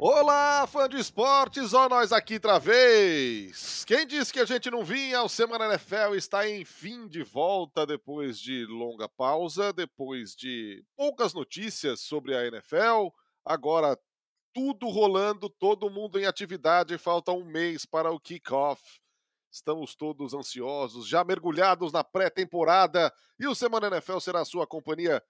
Olá, fã de esportes, ó nós aqui outra vez! Quem disse que a gente não vinha? O Semana NFL está enfim de volta depois de longa pausa, depois de poucas notícias sobre a NFL, agora tudo rolando, todo mundo em atividade, falta um mês para o kickoff. Estamos todos ansiosos, já mergulhados na pré-temporada, e o Semana NFL será a sua companhia,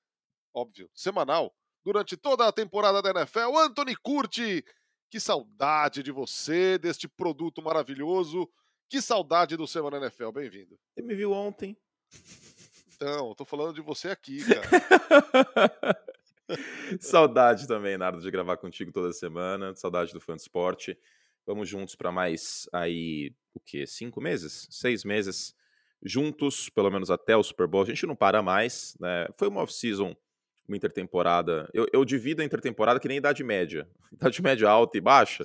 óbvio, semanal, durante toda a temporada da NFL. Anthony Curti, que saudade de você, deste produto maravilhoso. Que saudade do Semana NFL. Bem-vindo. Você me viu ontem. Então, tô falando de você aqui, cara. saudade também, Nardo, de gravar contigo toda semana. Saudade do fã de esporte. Vamos juntos para mais aí, o quê? Cinco meses? Seis meses juntos, pelo menos até o Super Bowl. A gente não para mais, né? Foi uma off-season uma intertemporada. Eu, eu divido a intertemporada que nem idade média. Idade média alta e baixa.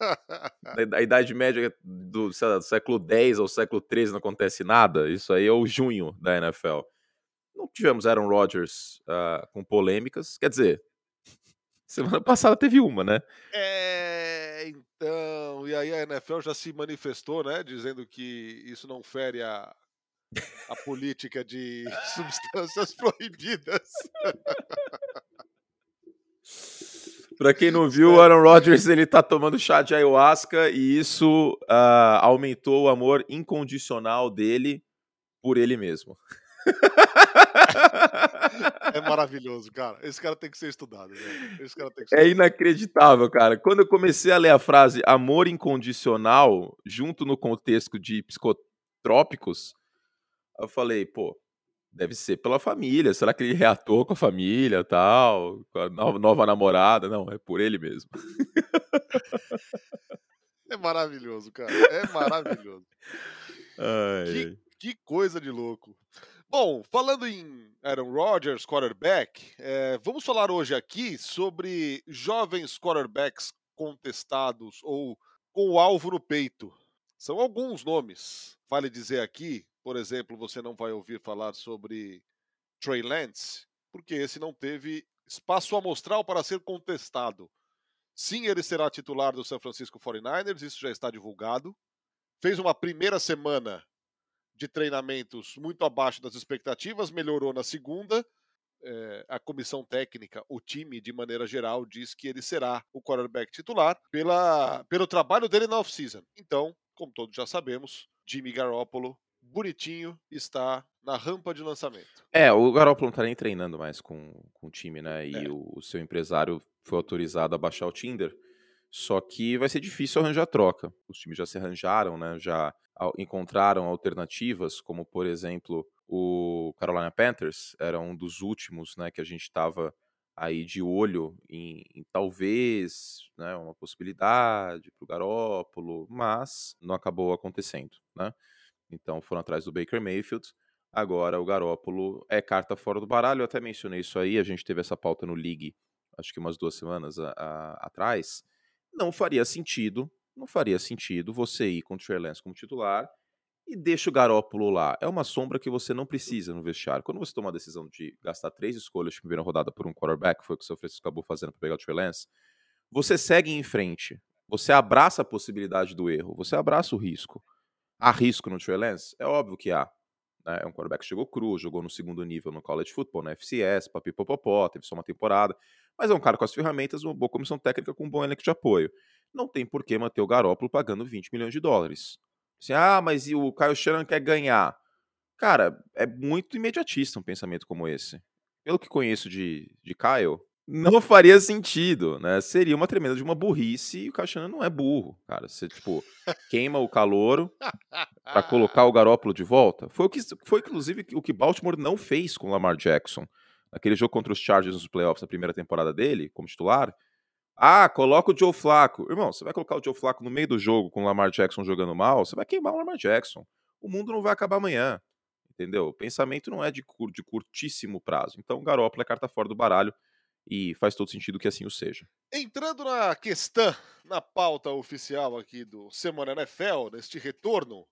a idade média do, lá, do século X ao século XIII não acontece nada. Isso aí é o junho da NFL. Não tivemos Aaron Rodgers uh, com polêmicas. Quer dizer, semana passada teve uma, né? É, então. E aí a NFL já se manifestou, né? Dizendo que isso não fere a, a política de substâncias proibidas. Pra quem não viu, o Aaron Rodgers ele tá tomando chá de ayahuasca e isso uh, aumentou o amor incondicional dele por ele mesmo. É maravilhoso, cara. Esse cara tem que ser estudado. Ser é inacreditável, cara. Quando eu comecei a ler a frase amor incondicional, junto no contexto de psicotrópicos, eu falei, pô, deve ser pela família. Será que ele reatou com a família tal? Com a nova, namorada? Não, é por ele mesmo. É maravilhoso, cara. É maravilhoso. Que, que, coisa de louco. Bom, falando em Aaron Rodgers, quarterback, é, vamos falar hoje aqui sobre jovens quarterbacks contestados ou com o alvo no peito. São alguns nomes. Vale dizer aqui por exemplo, você não vai ouvir falar sobre Trey Lance, porque esse não teve espaço amostral para ser contestado. Sim, ele será titular do San Francisco 49ers, isso já está divulgado. Fez uma primeira semana de treinamentos muito abaixo das expectativas, melhorou na segunda. É, a comissão técnica, o time de maneira geral, diz que ele será o quarterback titular pela, pelo trabalho dele na off-season. Então, como todos já sabemos, Jimmy Garoppolo bonitinho, está na rampa de lançamento. É, o Garoppolo não tá nem treinando mais com, com o time, né? E é. o, o, seu empresário foi autorizado a baixar o Tinder. Só que vai ser difícil arranjar troca. Os times já se arranjaram, né? Já encontraram alternativas, como por exemplo o Carolina Panthers, era um dos últimos, né? Que a gente estava aí de olho em, em, talvez né, uma possibilidade para o Garópolo, mas não acabou acontecendo, né? Então foram atrás do Baker Mayfield. Agora o Garópolo é carta fora do baralho. Eu até mencionei isso aí. A gente teve essa pauta no League, acho que umas duas semanas a, a, atrás. Não faria sentido, não faria sentido você ir com o Trey Lance como titular e deixa o Garópolo lá. É uma sombra que você não precisa no vestiário. Quando você toma a decisão de gastar três escolhas de primeira rodada por um quarterback, foi o que o São Francisco acabou fazendo para pegar o Trey Lance, você segue em frente. Você abraça a possibilidade do erro, você abraça o risco. Há risco no Trey Lance? É óbvio que há. Né? É um quarterback que chegou cru, jogou no segundo nível no college football, na FCS, papipopopó, teve só uma temporada. Mas é um cara com as ferramentas, uma boa comissão técnica com um bom elenco de apoio. Não tem por que manter o Garópolo pagando 20 milhões de dólares. Assim, ah, mas e o Kyle Shannon quer ganhar? Cara, é muito imediatista um pensamento como esse. Pelo que conheço de, de Kyle, não faria sentido, né? Seria uma tremenda de uma burrice e o Caixana não é burro, cara. Você, tipo, queima o calouro para colocar o Garópolo de volta. Foi o que foi, inclusive, o que Baltimore não fez com o Lamar Jackson. Naquele jogo contra os Chargers nos playoffs na primeira temporada dele, como titular. Ah, coloca o Joe Flacco. Irmão, você vai colocar o Joe Flacco no meio do jogo com o Lamar Jackson jogando mal, você vai queimar o Lamar Jackson. O mundo não vai acabar amanhã. Entendeu? O pensamento não é de, cur de curtíssimo prazo. Então, o Garópolo é carta fora do baralho e faz todo sentido que assim o seja. Entrando na questão, na pauta oficial aqui do Semana NFL, neste retorno,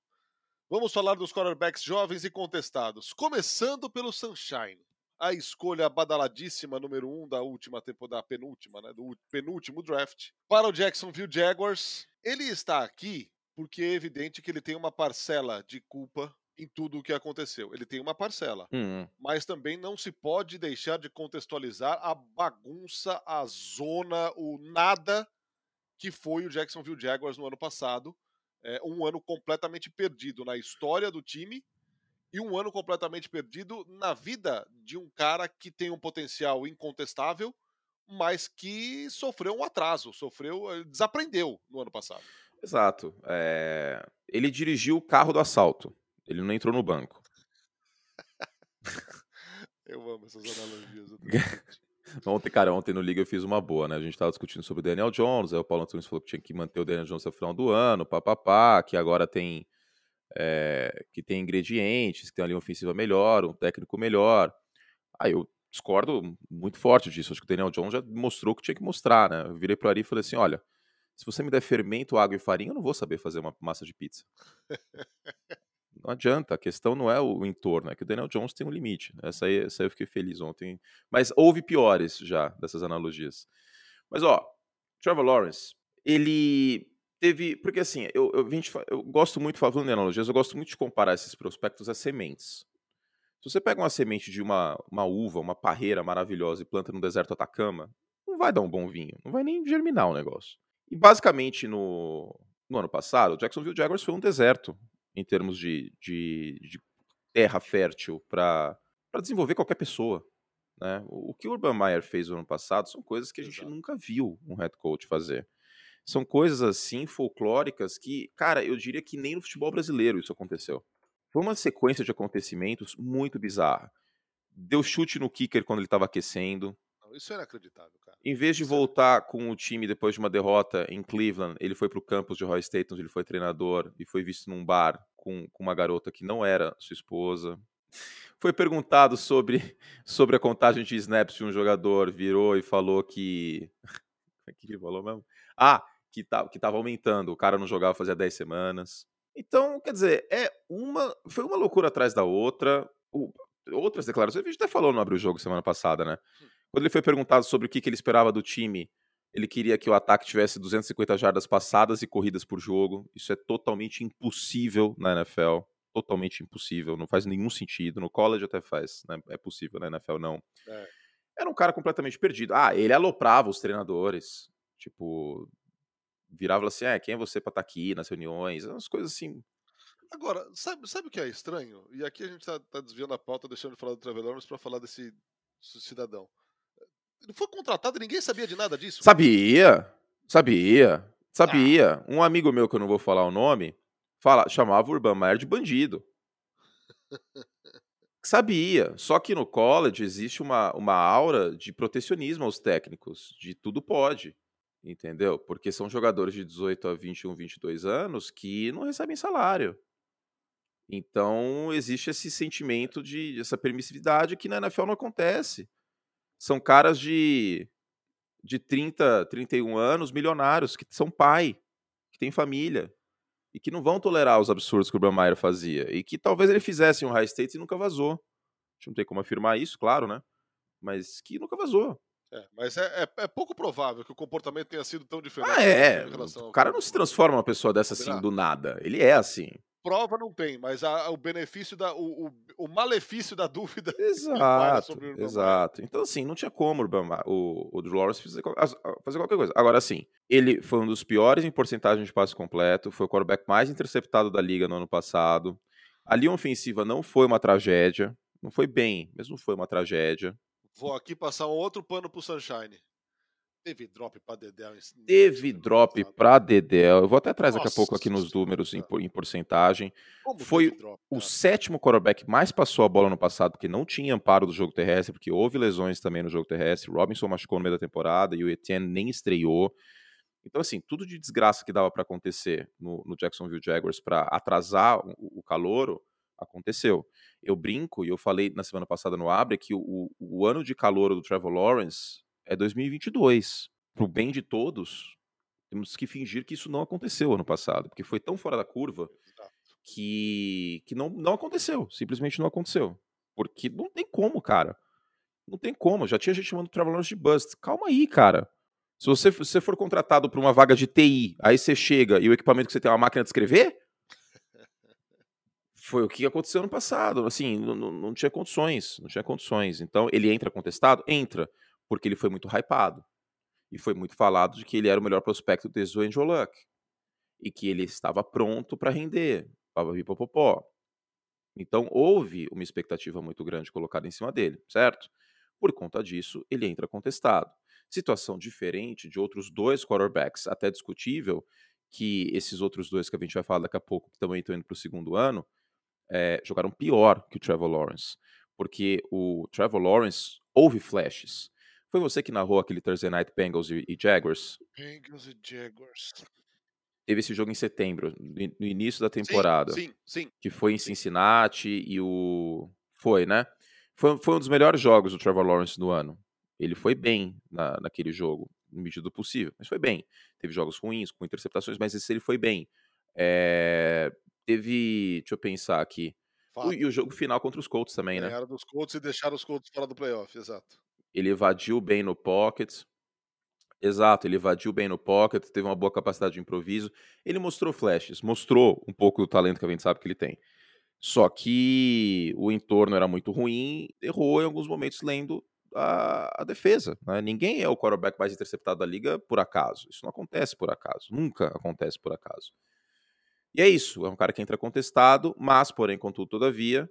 vamos falar dos quarterbacks jovens e contestados, começando pelo Sunshine. a escolha badaladíssima número um da última temporada, penúltima, né, do penúltimo draft, para o Jacksonville Jaguars. Ele está aqui porque é evidente que ele tem uma parcela de culpa em tudo o que aconteceu. Ele tem uma parcela, uhum. mas também não se pode deixar de contextualizar a bagunça, a zona, o nada que foi o Jacksonville Jaguars no ano passado. É, um ano completamente perdido na história do time e um ano completamente perdido na vida de um cara que tem um potencial incontestável, mas que sofreu um atraso, sofreu, eh, desaprendeu no ano passado. Exato. É... Ele dirigiu o carro do assalto. Ele não entrou no banco. eu amo essas analogias. ontem, cara, ontem no Liga eu fiz uma boa, né? A gente tava discutindo sobre o Daniel Jones, aí o Paulo Antunes falou que tinha que manter o Daniel Jones até o final do ano, papapá, que agora tem é, que tem ingredientes, que tem ali uma ofensiva melhor, um técnico melhor. Aí eu discordo muito forte disso. Acho que o Daniel Jones já mostrou o que tinha que mostrar, né? Eu virei pro Ari e falei assim: olha, se você me der fermento, água e farinha, eu não vou saber fazer uma massa de pizza. não adianta, a questão não é o entorno, é que o Daniel Jones tem um limite. Essa aí, essa aí eu fiquei feliz ontem. Mas houve piores já dessas analogias. Mas ó, Trevor Lawrence, ele teve. Porque assim, eu, eu, eu gosto muito, falando de analogias, eu gosto muito de comparar esses prospectos a sementes. Se você pega uma semente de uma, uma uva, uma parreira maravilhosa e planta no deserto Atacama, não vai dar um bom vinho, não vai nem germinar o negócio. E basicamente no, no ano passado, o Jacksonville Jaguars foi um deserto em termos de, de, de terra fértil para desenvolver qualquer pessoa. Né? O, o que o Urban Meyer fez no ano passado são coisas que a gente Exato. nunca viu um head coach fazer. São coisas assim folclóricas que, cara, eu diria que nem no futebol brasileiro isso aconteceu. Foi uma sequência de acontecimentos muito bizarra. Deu chute no kicker quando ele estava aquecendo. isso é inacreditável, cara. Em vez de isso voltar é... com o time depois de uma derrota em Cleveland, ele foi para o campus de Roy State, onde ele foi treinador e foi visto num bar com, com uma garota que não era sua esposa. Foi perguntado sobre, sobre a contagem de snaps de um jogador, virou e falou que. O que ele falou mesmo? Ah, que tá, que tava aumentando, o cara não jogava fazia 10 semanas. Então, quer dizer, é uma. Foi uma loucura atrás da outra. O, outras declarações, a gente até falou no Abre o Jogo semana passada, né? Hum. Quando ele foi perguntado sobre o que, que ele esperava do time, ele queria que o ataque tivesse 250 jardas passadas e corridas por jogo. Isso é totalmente impossível na NFL. Totalmente impossível. Não faz nenhum sentido. No college até faz, né? É possível, na NFL não. É. Era um cara completamente perdido. Ah, ele aloprava os treinadores. Tipo, virava assim, é, quem é você pra estar tá aqui nas reuniões? Umas coisas assim. Agora, sabe, sabe o que é estranho? E aqui a gente tá, tá desviando a pauta, deixando de falar do Trevor Lawrence pra falar desse cidadão. Ele foi contratado e ninguém sabia de nada disso. Sabia, sabia, sabia. Ah. Um amigo meu, que eu não vou falar o nome, fala, chamava o Urban Meyer de bandido. Sabia, só que no college existe uma, uma aura de protecionismo aos técnicos, de tudo pode. Entendeu? Porque são jogadores de 18 a 21, 22 anos que não recebem salário. Então, existe esse sentimento de essa permissividade que na NFL não acontece. São caras de de 30, 31 anos, milionários, que são pai, que têm família, e que não vão tolerar os absurdos que o Bram fazia. E que talvez ele fizesse um high state e nunca vazou. A gente não tem como afirmar isso, claro, né? Mas que nunca vazou. É, mas é, é, é, pouco provável que o comportamento tenha sido tão diferente. Ah, é. O cara não se transforma uma pessoa dessa assim do nada. Ele é assim. Prova não tem, mas a, o benefício da. O, o, o, malefício da dúvida. Exato. exato. Então, assim, não tinha como o, o, Drew Lawrence fazer, fazer qualquer coisa. Agora, assim, ele foi um dos piores em porcentagem de passe completo, foi o quarterback mais interceptado da liga no ano passado. A linha ofensiva não foi uma tragédia. Não foi bem, mas não foi uma tragédia. Vou aqui passar um outro pano pro Sunshine. Teve drop pra Dedel. Teve drop pra Dedel. Eu vou até atrás daqui a pouco aqui nos números em, em porcentagem. Como Foi drop, o sétimo quarterback mais passou a bola no passado, porque não tinha amparo do jogo terrestre, porque houve lesões também no jogo terrestre. Robinson machucou no meio da temporada e o Etienne nem estreou. Então, assim, tudo de desgraça que dava para acontecer no, no, Jacksonville Jaguars para atrasar o, o calouro, aconteceu. Eu brinco, e eu falei na semana passada no Abre, que o, o ano de calor do Trevor Lawrence é 2022. Para o bem de todos, temos que fingir que isso não aconteceu ano passado, porque foi tão fora da curva que, que não, não aconteceu, simplesmente não aconteceu. Porque não tem como, cara. Não tem como. Já tinha gente chamando Lawrence de bust. Calma aí, cara. Se você, se você for contratado para uma vaga de TI, aí você chega e o equipamento que você tem é uma máquina de escrever, foi o que aconteceu no passado. Assim, não, não, tinha condições, não tinha condições. Então, ele entra contestado? Entra, porque ele foi muito hypado. E foi muito falado de que ele era o melhor prospecto desde o Angel Luck. E que ele estava pronto para render. Papapipopopó. Então, houve uma expectativa muito grande colocada em cima dele, certo? Por conta disso, ele entra contestado. Situação diferente de outros dois quarterbacks, até discutível, que esses outros dois que a gente vai falar daqui a pouco, que também estão indo para o segundo ano, é, jogaram pior que o Trevor Lawrence. Porque o Trevor Lawrence houve flashes. Foi você que narrou aquele Thursday Night Bengals e, e Jaguars? Bengals e Jaguars. Teve esse jogo em setembro, no início da temporada. Sim, sim. sim que foi em Cincinnati e o. Foi, né? Foi, foi um dos melhores jogos do Trevor Lawrence do ano. Ele foi bem na, naquele jogo, no medida do possível, mas foi bem. Teve jogos ruins, com interceptações, mas esse ele foi bem. É, teve, deixa eu pensar aqui, o, e o jogo final contra os Colts também, né? Ganharam dos Colts e deixaram os Colts fora do playoff, exato. Ele evadiu bem no pocket. Exato, ele evadiu bem no pocket, teve uma boa capacidade de improviso. Ele mostrou flashes, mostrou um pouco do talento que a gente sabe que ele tem. Só que o entorno era muito ruim, errou em alguns momentos lendo a, a defesa. Né? Ninguém é o quarterback mais interceptado da liga por acaso. Isso não acontece por acaso. Nunca acontece por acaso. E é isso. É um cara que entra contestado, mas, porém, contudo, todavia,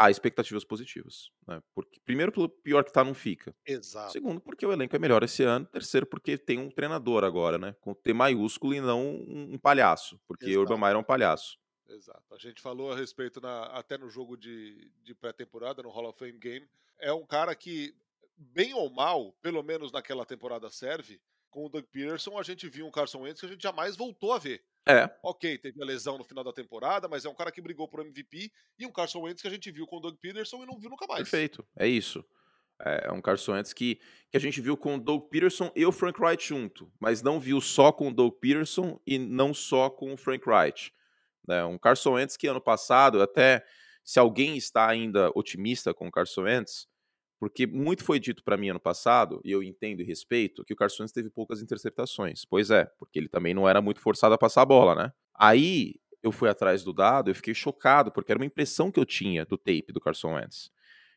há expectativas positivas. Né? Porque, primeiro, pelo pior que tá, não fica. Exato. Segundo, porque o elenco é melhor esse ano. Terceiro, porque tem um treinador agora, né? Com T maiúsculo e não um palhaço. Porque Exato. Urban Meyer é um palhaço. Exato. A gente falou a respeito na, até no jogo de, de pré-temporada, no Hall of Fame Game. É um cara que, bem ou mal, pelo menos naquela temporada serve, com o Doug Peterson, a gente viu um Carson Wentz que a gente jamais voltou a ver. É. Ok, teve a lesão no final da temporada, mas é um cara que brigou por MVP e um Carson Wentz que a gente viu com o Doug Peterson e não viu nunca mais. Perfeito, é isso. É um Carson Wentz que, que a gente viu com o Doug Peterson e o Frank Wright junto, mas não viu só com o Doug Peterson e não só com o Frank Wright. Né? Um Carson Wentz que ano passado, até se alguém está ainda otimista com o Carson Wentz, porque muito foi dito para mim ano passado, e eu entendo e respeito, que o Carson teve poucas interceptações. Pois é, porque ele também não era muito forçado a passar a bola, né? Aí eu fui atrás do dado, eu fiquei chocado, porque era uma impressão que eu tinha do tape do Carson Wentz.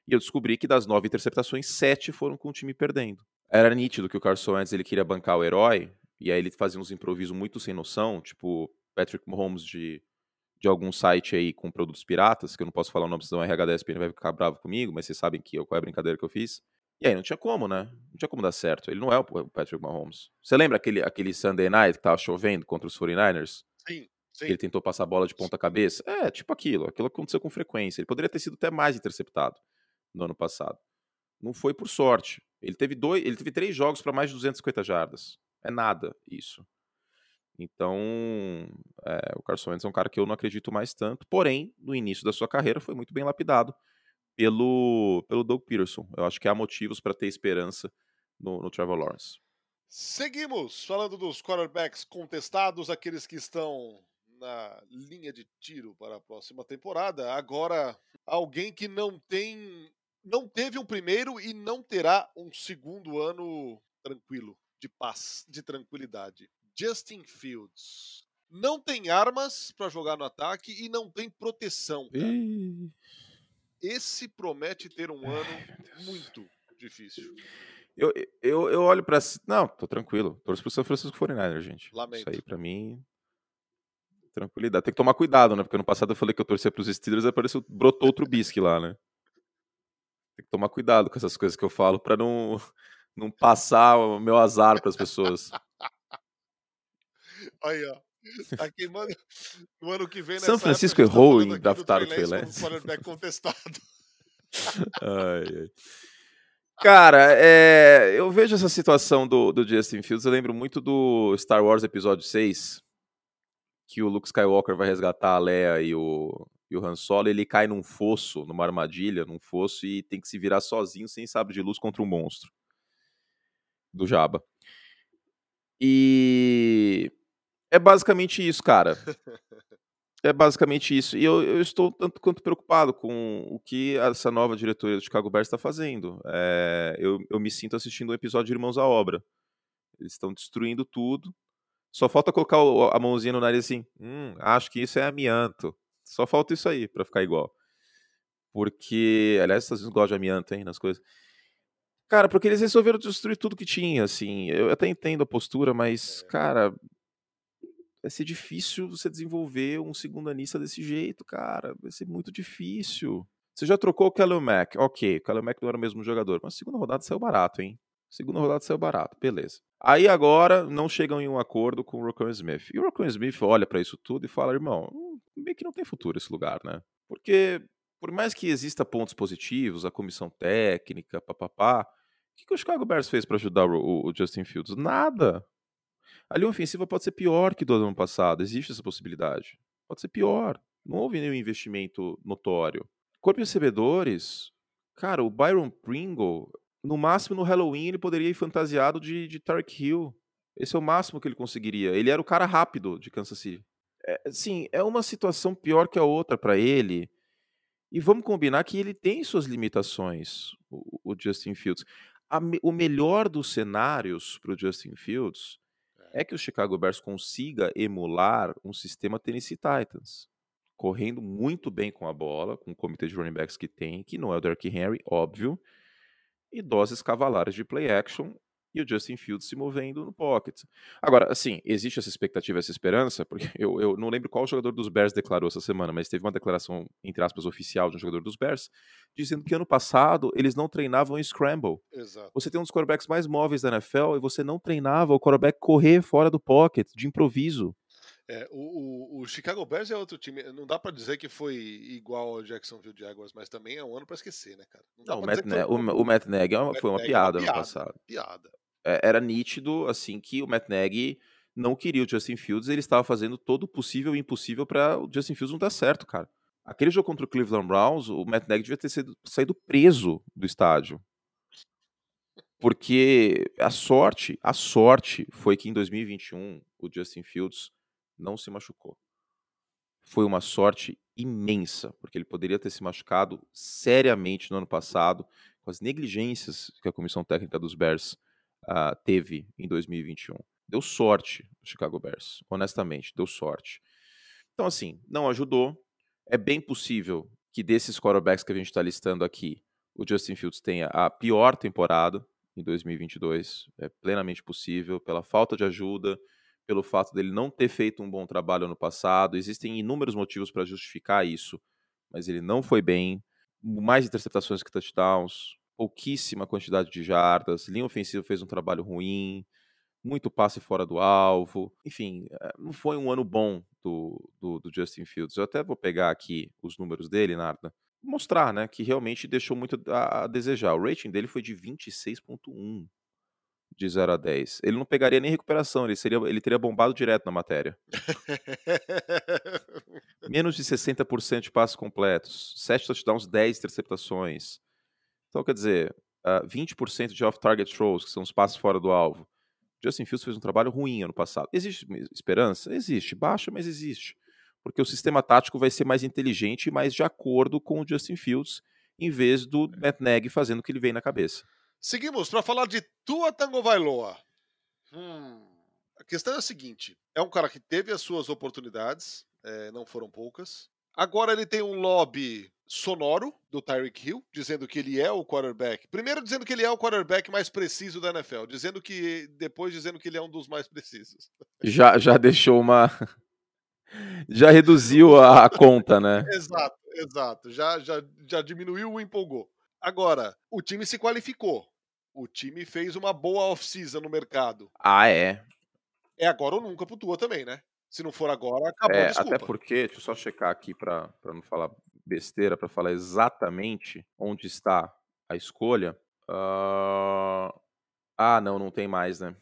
E eu descobri que das nove interceptações, sete foram com o time perdendo. Era nítido que o Carson Wentz ele queria bancar o herói, e aí ele fazia uns improvisos muito sem noção, tipo Patrick Mahomes de de algum site aí com produtos piratas, que eu não posso falar o nome, senão o RH da ESPN vai ficar bravo comigo, mas vocês sabem que qual é a brincadeira que eu fiz. E aí não tinha como, né? Não tinha como dar certo. Ele não é o Patrick Mahomes. Você lembra aquele, aquele Sunday Night que tava chovendo contra os 49ers? Sim, sim. Ele tentou passar a bola de ponta cabeça? É, tipo aquilo. Aquilo aconteceu com frequência. Ele poderia ter sido até mais interceptado no ano passado. Não foi por sorte. Ele teve dois, ele teve três jogos para mais de 250 jardas. É nada isso. Então, é, o Carson Wentz é um cara que eu não acredito mais tanto, porém, no início da sua carreira foi muito bem lapidado pelo, pelo Doug Peterson. Eu acho que há motivos para ter esperança no, no Trevor Lawrence. Seguimos falando dos quarterbacks contestados, aqueles que estão na linha de tiro para a próxima temporada. Agora, alguém que não tem, não teve um primeiro e não terá um segundo ano tranquilo, de paz, de tranquilidade. Justin Fields. Não tem armas para jogar no ataque e não tem proteção. Esse promete ter um ano Ai, muito difícil. Eu, eu, eu olho para. Não, tô tranquilo. Torço pro São Francisco 49 gente. Lamento. Isso aí para mim. Tranquilidade. Tem que tomar cuidado, né? Porque no passado eu falei que eu torcia pros Steelers e apareceu, brotou outro bisque lá, né? Tem que tomar cuidado com essas coisas que eu falo para não, não passar o meu azar para as pessoas. Aí, ó. Tá queimando. No ano que vem, São Francisco época, errou tá em draftar o Trey Lance. contestado. ai, ai. Cara, é, eu vejo essa situação do, do Justin Fields, eu lembro muito do Star Wars Episódio 6, que o Luke Skywalker vai resgatar a Leia e o, e o Han Solo, ele cai num fosso, numa armadilha, num fosso, e tem que se virar sozinho, sem sabre de luz, contra um monstro. Do Jabba. E é basicamente isso, cara. é basicamente isso. E eu, eu, estou tanto quanto preocupado com o que essa nova diretoria do Chicago Bears está fazendo. É, eu, eu me sinto assistindo um episódio de Irmãos à Obra. Eles estão destruindo tudo. Só falta colocar a mãozinha no nariz assim. Hum, acho que isso é amianto. Só falta isso aí para ficar igual. Porque, aliás, vocês gostam de amianto, hein, nas coisas. Cara, porque eles resolveram destruir tudo que tinha, assim. Eu até entendo a postura, mas, é. cara, vai ser difícil você desenvolver um segundo anista desse jeito, cara. Vai ser muito difícil. Você já trocou o Kellen Mack. Ok, o Kellen Mack não era o mesmo jogador, mas segunda rodada saiu barato, hein? Segunda rodada saiu barato, beleza. Aí agora não chegam em um acordo com o Rocco Smith. E o Rocco Smith olha para isso tudo e fala: irmão, meio que não tem futuro esse lugar, né? Porque, por mais que exista pontos positivos, a comissão técnica, papapá, o que, que o Chicago Bears fez para ajudar o, o Justin Fields? Nada. A linha ofensiva pode ser pior que do ano passado. Existe essa possibilidade. Pode ser pior. Não houve nenhum investimento notório. Corpo de recebedores, cara, o Byron Pringle, no máximo no Halloween ele poderia ir fantasiado de, de Tarek Hill. Esse é o máximo que ele conseguiria. Ele era o cara rápido de Kansas City. É, sim, é uma situação pior que a outra para ele. E vamos combinar que ele tem suas limitações, o, o Justin Fields. A, o melhor dos cenários para o Justin Fields é que o Chicago Bears consiga emular um sistema Tennessee Titans, correndo muito bem com a bola, com o comitê de running backs que tem, que não é o Derrick Henry, óbvio, e doses cavalares de play action e o Justin Fields se movendo no pocket. Agora, assim, existe essa expectativa, essa esperança, porque eu, eu não lembro qual jogador dos Bears declarou essa semana, mas teve uma declaração, entre aspas, oficial de um jogador dos Bears, dizendo que ano passado eles não treinavam em scramble. Exato. Você tem um dos quarterbacks mais móveis da NFL e você não treinava o quarterback correr fora do pocket, de improviso. É, o, o, Chicago Bears é outro time. Não dá para dizer que foi igual ao Jacksonville Jaguars, mas também é um ano para esquecer, né, cara? Não, não o, Matt ne- o, o, Matt Nagy é foi uma piada, é uma piada ano passado. Piada. É, era nítido, assim, que o Matt Nagy não queria o Justin Fields, ele estava fazendo todo o possível e impossível para o Justin Fields não dar certo, cara. Aquele jogo contra o Cleveland Browns, o Matt Nagy devia ter sido, saído preso do estádio. Porque a sorte, a sorte foi que em 2021 o Justin Fields não se machucou. Foi uma sorte imensa, porque ele poderia ter se machucado seriamente no ano passado, com as negligências que a comissão técnica dos Bears uh, teve em 2021. Deu sorte o Chicago Bears, honestamente, deu sorte. Então, assim, não ajudou. É bem possível que desses quarterbacks que a gente está listando aqui, o Justin Fields tenha a pior temporada em 2022. É plenamente possível, pela falta de ajuda, pelo fato dele não ter feito um bom trabalho ano passado. Existem inúmeros motivos para justificar isso, mas ele não foi bem. Mais interceptações que touchdowns, pouquíssima quantidade de jardas, linha ofensiva fez um trabalho ruim, muito passe fora do alvo. Enfim, eh, não foi um ano bom do, do, do Justin Fields. Eu até vou pegar aqui os números dele, Narda, mostrar né, que realmente deixou muito a, a desejar. O rating dele foi de 26,1 de 0 a 10. Ele não pegaria nem recuperação, ele, seria, ele teria bombado direto na matéria. Menos de 60% de passos completos, 7 touchdowns, 10 interceptações. Então, quer dizer, uh, ah, 20% de off-target throws, que são os passos fora do alvo. Justin Fields fez um trabalho ruim ano passado. Existe esperança? Existe. Baixa, mas existe. Porque o sistema tático vai ser mais inteligente e mais de acordo com o Justin Fields, em vez do Matt Nagy fazendo o que ele vem na cabeça. Seguimos para falar de Tua Tango Vailoa. Hum, a questão é a seguinte: é um cara que teve as suas oportunidades, é, não foram poucas. Agora ele tem um lobby sonoro do Tyreek Hill, dizendo que ele é o quarterback. Primeiro dizendo que ele é o quarterback mais preciso da NFL, dizendo que depois dizendo que ele é um dos mais precisos. Já já deixou uma já reduziu a, conta, né? exato, exato. Já, já já diminuiu o empolgou. Agora, o time se qualificou. O time fez uma boa off-season no mercado. Ah, é. É agora ou nunca pro Tua também, né? Se não for agora, acabou é, Até porque, deixa eu só checar aqui para não falar besteira, para falar exatamente onde está a escolha. Uh... Ah, não, não tem mais, né?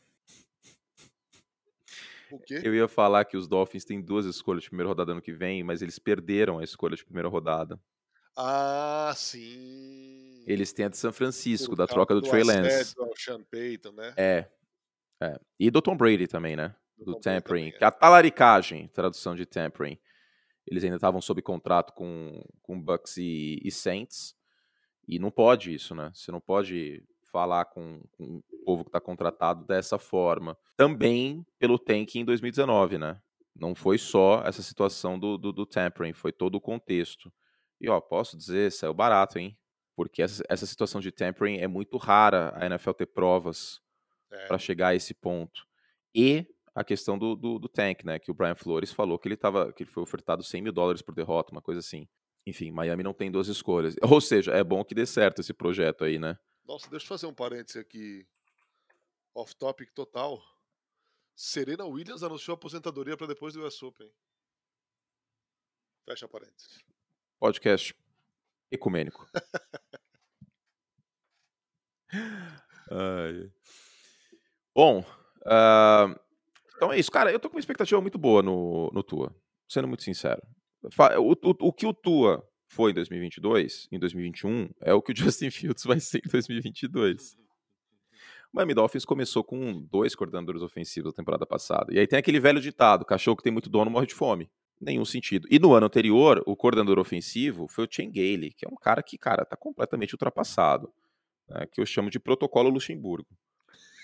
Eu ia falar que os Dolphins têm duas escolhas de primeira rodada ano que vem, mas eles perderam a escolha de primeira rodada. Ah, sim. Eles têm a de São Francisco, da troca do, do Trey Lance. Sean Payton, né? É, é. E do Tom Brady também, né? do tampering, que é a talaricagem, tradução de tampering. Eles ainda estavam sob contrato com, com Bucks e, e Saints. E não pode isso, né? Você não pode falar com, com o povo que está contratado dessa forma. Também pelo tank em 2019, né? Não foi só essa situação do, do, do tampering, foi todo o contexto. E ó, posso dizer, saiu barato, hein? Porque essa, essa situação de tampering é muito rara a NFL ter provas é. para chegar a esse ponto. E a questão do, do, do, tank, né? Que o Brian Flores falou que ele tava, que ele foi ofertado 100 mil dólares por derrota, uma coisa assim. Enfim, Miami não tem duas escolhas. Ou seja, é bom que dê certo esse projeto aí, né? Nossa, deixa eu fazer um parêntese aqui. Off-topic total. Serena Williams anunciou aposentadoria para depois do US Open. Fecha parênteses. Podcast ecumênico. Bom, uh, então é isso. Cara, eu tô com uma expectativa muito boa no, no Tua, sendo muito sincero. O, o, o que o Tua foi em 2022, em 2021, é o que o Justin Fields vai ser em 2022. O Miami Dolphins começou com dois coordenadores ofensivos na temporada passada. E aí tem aquele velho ditado: cachorro que tem muito dono morre de fome. Nenhum sentido. E no ano anterior, o coordenador ofensivo foi o Chen Gailey, que é um cara que, cara, tá completamente ultrapassado. Né, que eu chamo de protocolo Luxemburgo.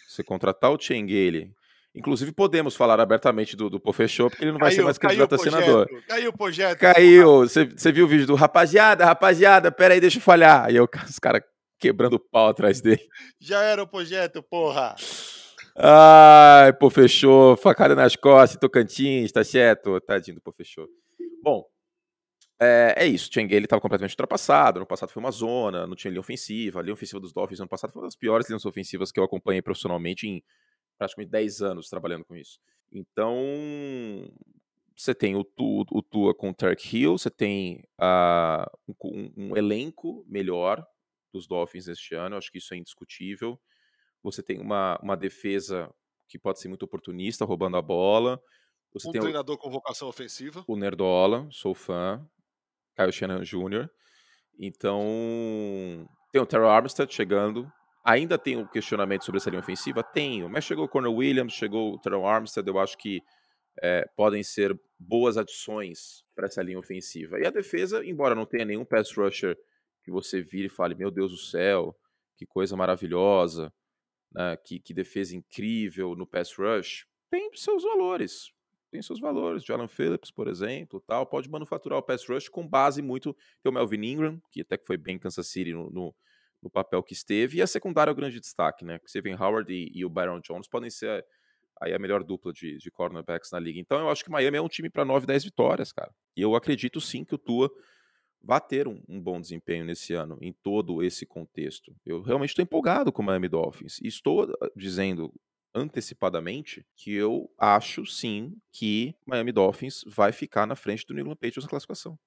Você contratar o Chen Gailey Inclusive, podemos falar abertamente do, do Pofechou, porque ele não vai caiu, ser mais candidato a senador. Caiu o projeto. Caiu. Você viu o vídeo do rapaziada, rapaziada, pera aí, deixa eu falhar. Aí eu, os caras quebrando o pau atrás dele. Já era o projeto, porra. Ai, pô, fechou. Facada nas costas, Tocantins, tá certo? Tadinho do pô, fechou. Bom, é, é isso. O ele estava completamente ultrapassado. No passado foi uma zona, não tinha linha ofensiva. A linha ofensiva dos Dolphins no passado foi uma das piores linhas ofensivas que eu acompanhei profissionalmente em praticamente 10 anos trabalhando com isso. Então, você tem o, tu, o Tua com o Tarek Hill, você tem uh, um, um, elenco melhor dos Dolphins este ano, acho que isso é indiscutível. Você tem uma, uma defesa que pode ser muito oportunista, roubando a bola. Você um tem treinador o, com vocação ofensiva. O Nerdola, sou fã. Kyle Shanahan Jr. Então, tem o Terrell Armstead chegando, Ainda tenho questionamento sobre essa linha ofensiva? Tenho, mas chegou o Corner Williams, chegou o Teron Armstead, eu acho que é, podem ser boas adições para essa linha ofensiva. E a defesa, embora não tenha nenhum pass rusher que você vire e fale, meu Deus do céu, que coisa maravilhosa, né, que, que defesa incrível no pass rush, tem seus valores. Tem seus valores. Jalen Phillips, por exemplo, tal, pode manufaturar o pass rush com base muito. Tem o Melvin Ingram, que até que foi bem Kansas City no, no no papel que esteve. E a secundária é o grande destaque, né? Steven Howard e, e o Byron Jones podem ser aí a melhor dupla de, de cornerbacks na liga. Então eu acho que Miami é um time para 9, 10 vitórias, cara. E eu acredito sim que o Tua vai ter um, um, bom desempenho nesse ano, em todo esse contexto. Eu realmente estou empolgado com o Miami Dolphins. E estou ah, dizendo antecipadamente que eu acho sim que Miami Dolphins vai ficar na frente do New England Patriots na classificação.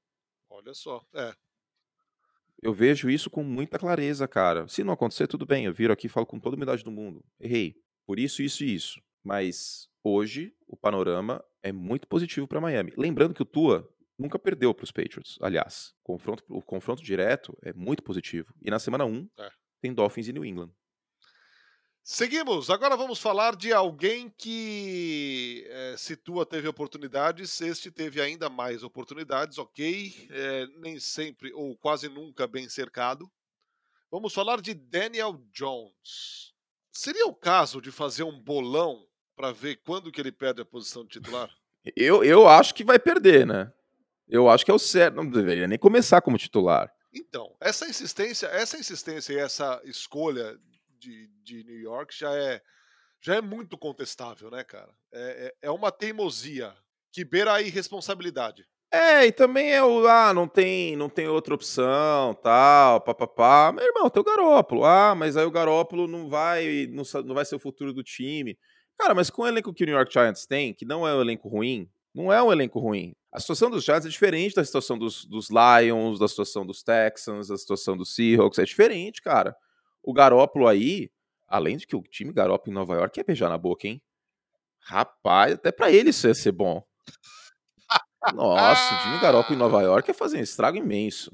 Olha só, é, eu vejo isso com muita clareza, cara. Se não acontecer, tudo bem. Eu viro aqui e falo com toda a humildade do mundo. Errei. Por isso, isso e isso. Mas hoje o panorama é muito positivo para Miami. Lembrando que o Tua nunca perdeu para os Patriots. Aliás, o confronto, o confronto direto é muito positivo. E na semana 1 é. tem Dolphins e New England. Seguimos. Agora vamos falar de alguém que é, se Tua teve oportunidades, este teve ainda mais oportunidades, ok? É, nem sempre ou quase nunca bem cercado. Vamos falar de Daniel Jones. Seria o caso de fazer um bolão para ver quando que ele perde a posição de titular? Eu, eu acho que vai perder, né? Eu acho que é o certo. Não deveria nem começar como titular. Então, essa insistência, essa insistência e essa escolha de, de New York já é, já é muito contestável, né, cara? É, é, é uma teimosia que beira a irresponsabilidade. É, e também é o, ah, não tem, não tem outra opção, tal, papapá. Meu irmão, tem o Garópolo. Ah, mas aí o Garópolo não vai, não, não vai ser o futuro do time. Cara, mas com o elenco que o New York Giants tem, que não é um elenco ruim, não é um elenco ruim. A situação dos Giants é diferente da situação dos, dos Lions, da situação dos Texans, da situação dos Seahawks. É diferente, cara. O Garópolo aí, além de que o time Garópolo em Nova York é beijar na boca, hein? Rapaz, até para ele isso ia ser bom. Nossa, o time Garópolo em Nova York é fazer um estrago imenso.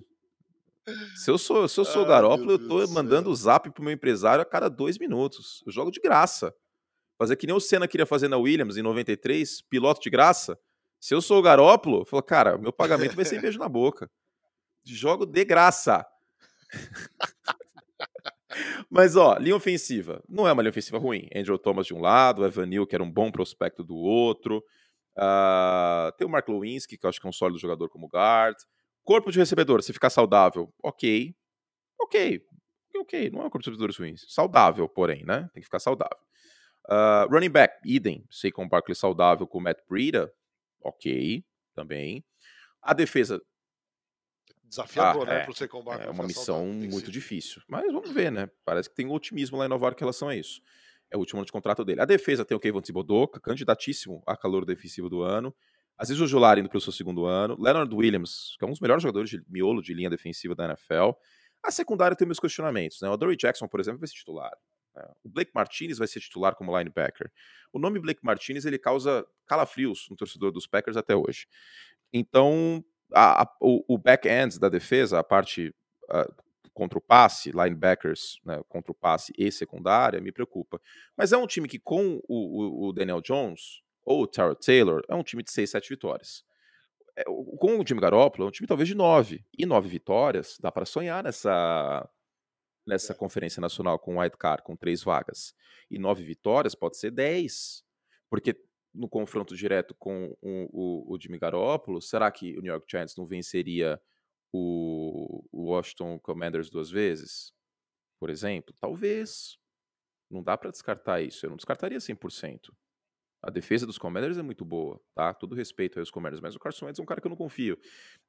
Se eu sou, se eu sou Garópolo, eu tô mandando o zap pro meu empresário a cada dois minutos. Eu jogo de graça. Fazer que nem o Senna queria fazer na Williams em 93, piloto de graça. Se eu sou o Garópolo, eu falo, cara, meu pagamento vai ser beijo na boca. Jogo de graça. Mas, ó, linha ofensiva. Não é uma linha ofensiva ruim. Andrew Thomas de um lado, Evan Neal, que era um bom prospecto do outro. Uh, tem o Mark Lewinsky, que eu acho que é um sólido jogador como guard. Corpo de recebedor, se ficar saudável, ok. Ok. Ok, não é um corpo de recebedores ruins. Saudável, porém, né? Tem que ficar saudável. Uh, running back, idem. Sei com o Barkley saudável com o Matt Breida, ok, também. A defesa, Desafiador, ah, né? É, pro Secon é uma missão muito difícil. Mas vamos ver, né? Parece que tem um otimismo lá em Nova York em relação a isso. É o último ano de contrato dele. A defesa tem o Kevin Thibodeau, candidatíssimo a calor defensivo do ano. Aziz Ojular indo para o seu segundo ano. Leonard Williams, que é um dos melhores jogadores de miolo de linha defensiva da NFL. A secundária tem meus questionamentos. Né? O Dory Jackson, por exemplo, vai ser titular. Né? O Blake Martinez vai ser titular como linebacker. O nome Blake Martinez ele causa calafrios no torcedor dos Packers até hoje. Então, a, a, o, o back-end da defesa, a parte uh, contra o passe, linebackers né, contra o passe e secundária, me preocupa. Mas é um time que, com o, o, o Daniel Jones ou o Tara Taylor, é um time de 6, 7 vitórias. É, com o time Garoppolo, é um time talvez de 9. E 9 vitórias, dá para sonhar nessa, nessa é. conferência nacional com o White Card, com três vagas. E 9 vitórias pode ser 10. Porque no confronto direto com o, o, o Jimmy Garoppolo, será que o New York Giants não venceria o, o Washington Commanders duas vezes? Por exemplo? Talvez. Não dá para descartar isso. Eu não descartaria 100%. A defesa dos Commanders é muito boa, tá? Todo respeito aos Commanders, mas o Carson Wentz é um cara que eu não confio.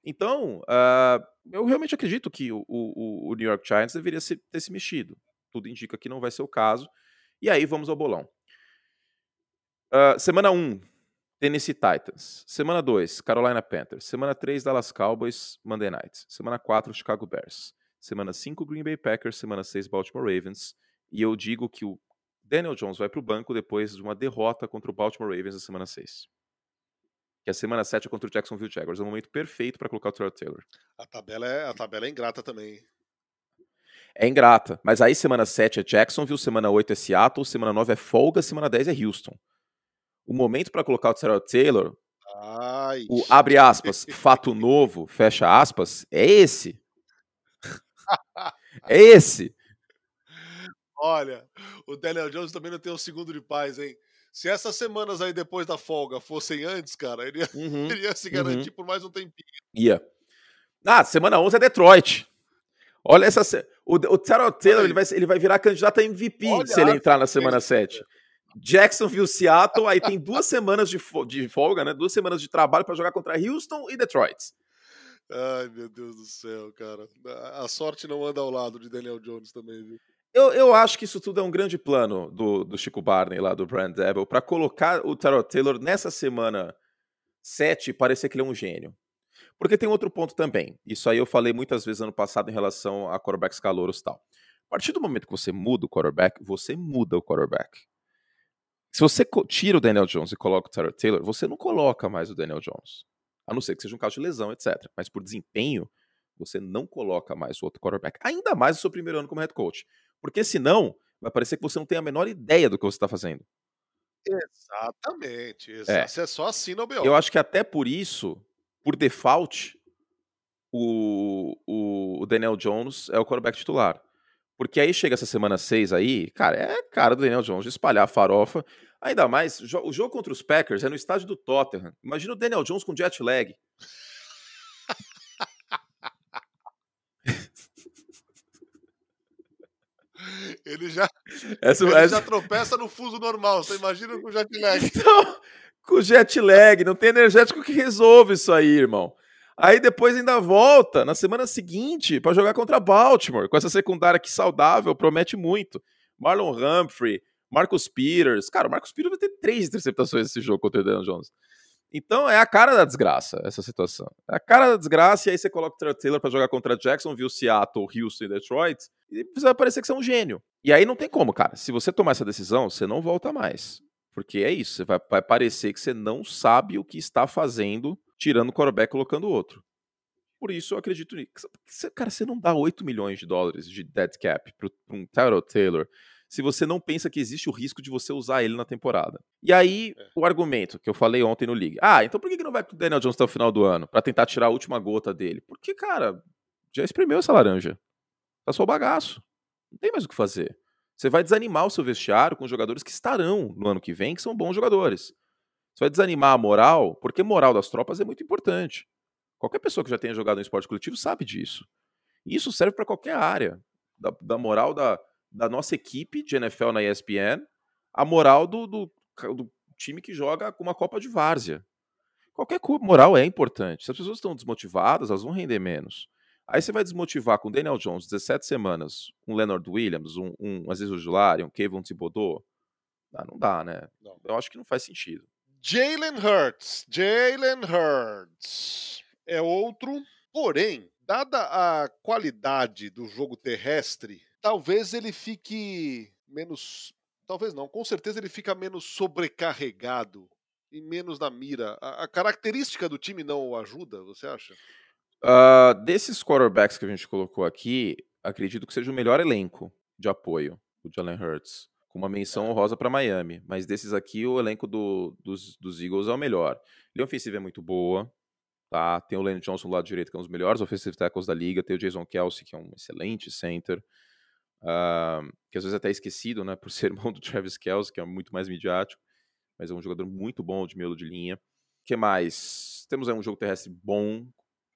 Então, uh, eu realmente acredito que o, o, o New York Giants deveria ter se mexido. Tudo indica que não vai ser o caso. E aí vamos ao bolão. Uh, semana 1, Tennessee Titans. Semana 2, Carolina Panthers. Semana 3, Dallas Cowboys, Monday Night. Semana 4, Chicago Bears. Semana 5, Green Bay Packers. Semana 6, Baltimore Ravens. E eu digo que o Daniel Jones vai para o banco depois de uma derrota contra o Baltimore Ravens na semana 6. Que a semana 7 é contra o Jacksonville Jaguars. É o momento perfeito para colocar o Trevor Taylor. A tabela, é, a tabela é ingrata também. É ingrata. Mas aí semana 7 é Jacksonville, semana 8 é Seattle, semana 9 é folga, semana 10 é Houston o momento para colocar o Terrell Taylor, Ai. o abre aspas, fato novo, fecha aspas, é esse. é esse. Olha, o Daniel Jones também não tem um segundo de paz, hein? Se essas semanas aí depois da folga fossem antes, cara, ele ia, uhum, ele ia se garantir uhum. por mais um tempinho. Ia. Ah, semana 11 é Detroit. Olha essa. O, o Terrell Taylor ele vai, ele vai virar candidato a MVP Olha se ele entrar na semana 7. Jacksonville, Seattle, aí tem duas semanas de, de folga, né? Duas semanas de trabalho para jogar contra Houston e Detroit. Ai, meu Deus do céu, cara. A sorte não anda ao lado de Daniel Jones também, viu? Eu, eu acho que isso tudo é um grande plano do, do Chico Barney lá do Brand Devil para colocar o Tarot Taylor nessa semana 7 parecer que ele é um gênio. Porque tem outro ponto também. Isso aí eu falei muitas vezes ano passado em relação a quarterbacks calouros e tal. A partir do momento que você muda o quarterback, você muda o quarterback. Se você tira o Daniel Jones e coloca o Tyler Taylor, você não coloca mais o Daniel Jones. A não ser que seja um caso de lesão, etc. Mas por desempenho, você não coloca mais o outro quarterback. Ainda mais no seu primeiro ano como head coach. Porque senão, vai parecer que você não tem a menor ideia do que você está fazendo. Exatamente. É. Você é só assim no BO. Eu acho que até por isso, por default, o, o, o Daniel Jones é o quarterback titular. Porque aí chega essa semana 6 aí, cara, é cara do Daniel Jones de espalhar a farofa. Ainda mais, o jogo contra os Packers é no estádio do Tottenham. Imagina o Daniel Jones com jet lag. Ele já, essa, ele essa... já tropeça no fuso normal. Você imagina com jet lag. Então, com jet lag, não tem energético que resolve isso aí, irmão. Aí depois ainda volta na semana seguinte para jogar contra Baltimore, com essa secundária que saudável, promete muito. Marlon Humphrey, Marcus Peters. Cara, o Marcus Peters vai ter três interceptações nesse jogo contra o Daniel Jones. Então é a cara da desgraça essa situação. É a cara da desgraça e aí você coloca o Taylor para jogar contra Jacksonville, Seattle, Houston e Detroit e você vai parecer que você é um gênio. E aí não tem como, cara. Se você tomar essa decisão, você não volta mais. Porque é isso, vai parecer que você não sabe o que está fazendo tirando o quarterback e colocando outro. Por isso eu acredito nisso. Cara, você não dá 8 milhões de dólares de dead cap para um Tyler Taylor se você não pensa que existe o risco de você usar ele na temporada. E aí, é. o argumento que eu falei ontem no League. Ah, então por que não vai pro Daniel Jones até o final do ano? para tentar tirar a última gota dele? Porque, cara, já espremeu essa laranja. Tá só o bagaço. Não tem mais o que fazer. Você vai desanimar o seu vestiário com jogadores que estarão no ano que vem, que são bons jogadores. Você vai desanimar a moral, porque moral das tropas é muito importante. Qualquer pessoa que já tenha jogado no esporte coletivo sabe disso. E isso serve para qualquer área. Da, da moral da, da, nossa equipe de NFL na ESPN, a moral do, do, do time que joga com uma Copa de Várzea. Qualquer moral é importante. Se as pessoas estão desmotivadas, elas vão render menos. Aí você vai desmotivar com Daniel Jones 17 semanas, um Leonard Williams, um, um Aziz Ojulari, um Kevin Thibodeau. Ah, não dá, né? Não. Eu acho que não faz sentido. Jalen Hurts. Jalen Hurts é outro, porém, dada a qualidade do jogo terrestre, talvez ele fique menos. Talvez não, com certeza ele fica menos sobrecarregado e menos na mira. A, a característica do time não o ajuda, você acha? Uh, desses quarterbacks que a gente colocou aqui, acredito que seja o melhor elenco de apoio do Jalen Hurts, com uma menção é. honrosa para Miami. Mas desses aqui, o elenco do, dos, dos, Eagles é o melhor. Linha ofensiva é muito boa, tá? Tem o Lenny Johnson do lado direito, que é um dos melhores offensive tackles da liga. Tem o Jason Kelsey, que é um excelente center. Uh, que às vezes é até esquecido, né? Por ser irmão do Travis Kelsey, que é muito mais midiático. Mas é um jogador muito bom de miolo de linha. O que mais? Temos aí um jogo terrestre bom,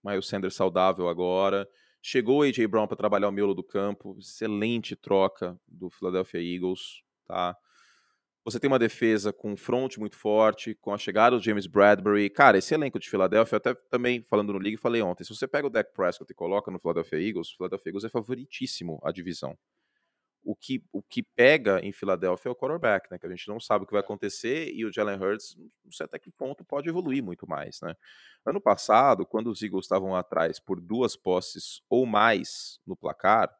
Miles Sanders saudável agora. Chegou o A.J. Brown para trabalhar o miolo do campo. Excelente troca do Philadelphia Eagles. Tá? Você tem uma defesa com um front muito forte, com a chegada do James Bradbury. Cara, esse elenco de Philadelphia, até também falando no League, falei ontem, se você pega o Dak Prescott e coloca no Philadelphia Eagles, o Philadelphia Eagles é favoritíssimo a divisão o que, o que pega em Filadélfia é o quarterback, né? Que a gente não sabe o que vai acontecer e o Jalen Hurts, não sei até que ponto, pode evoluir muito mais, né? Ano passado, quando os Eagles estavam atrás por duas posses ou mais no placar,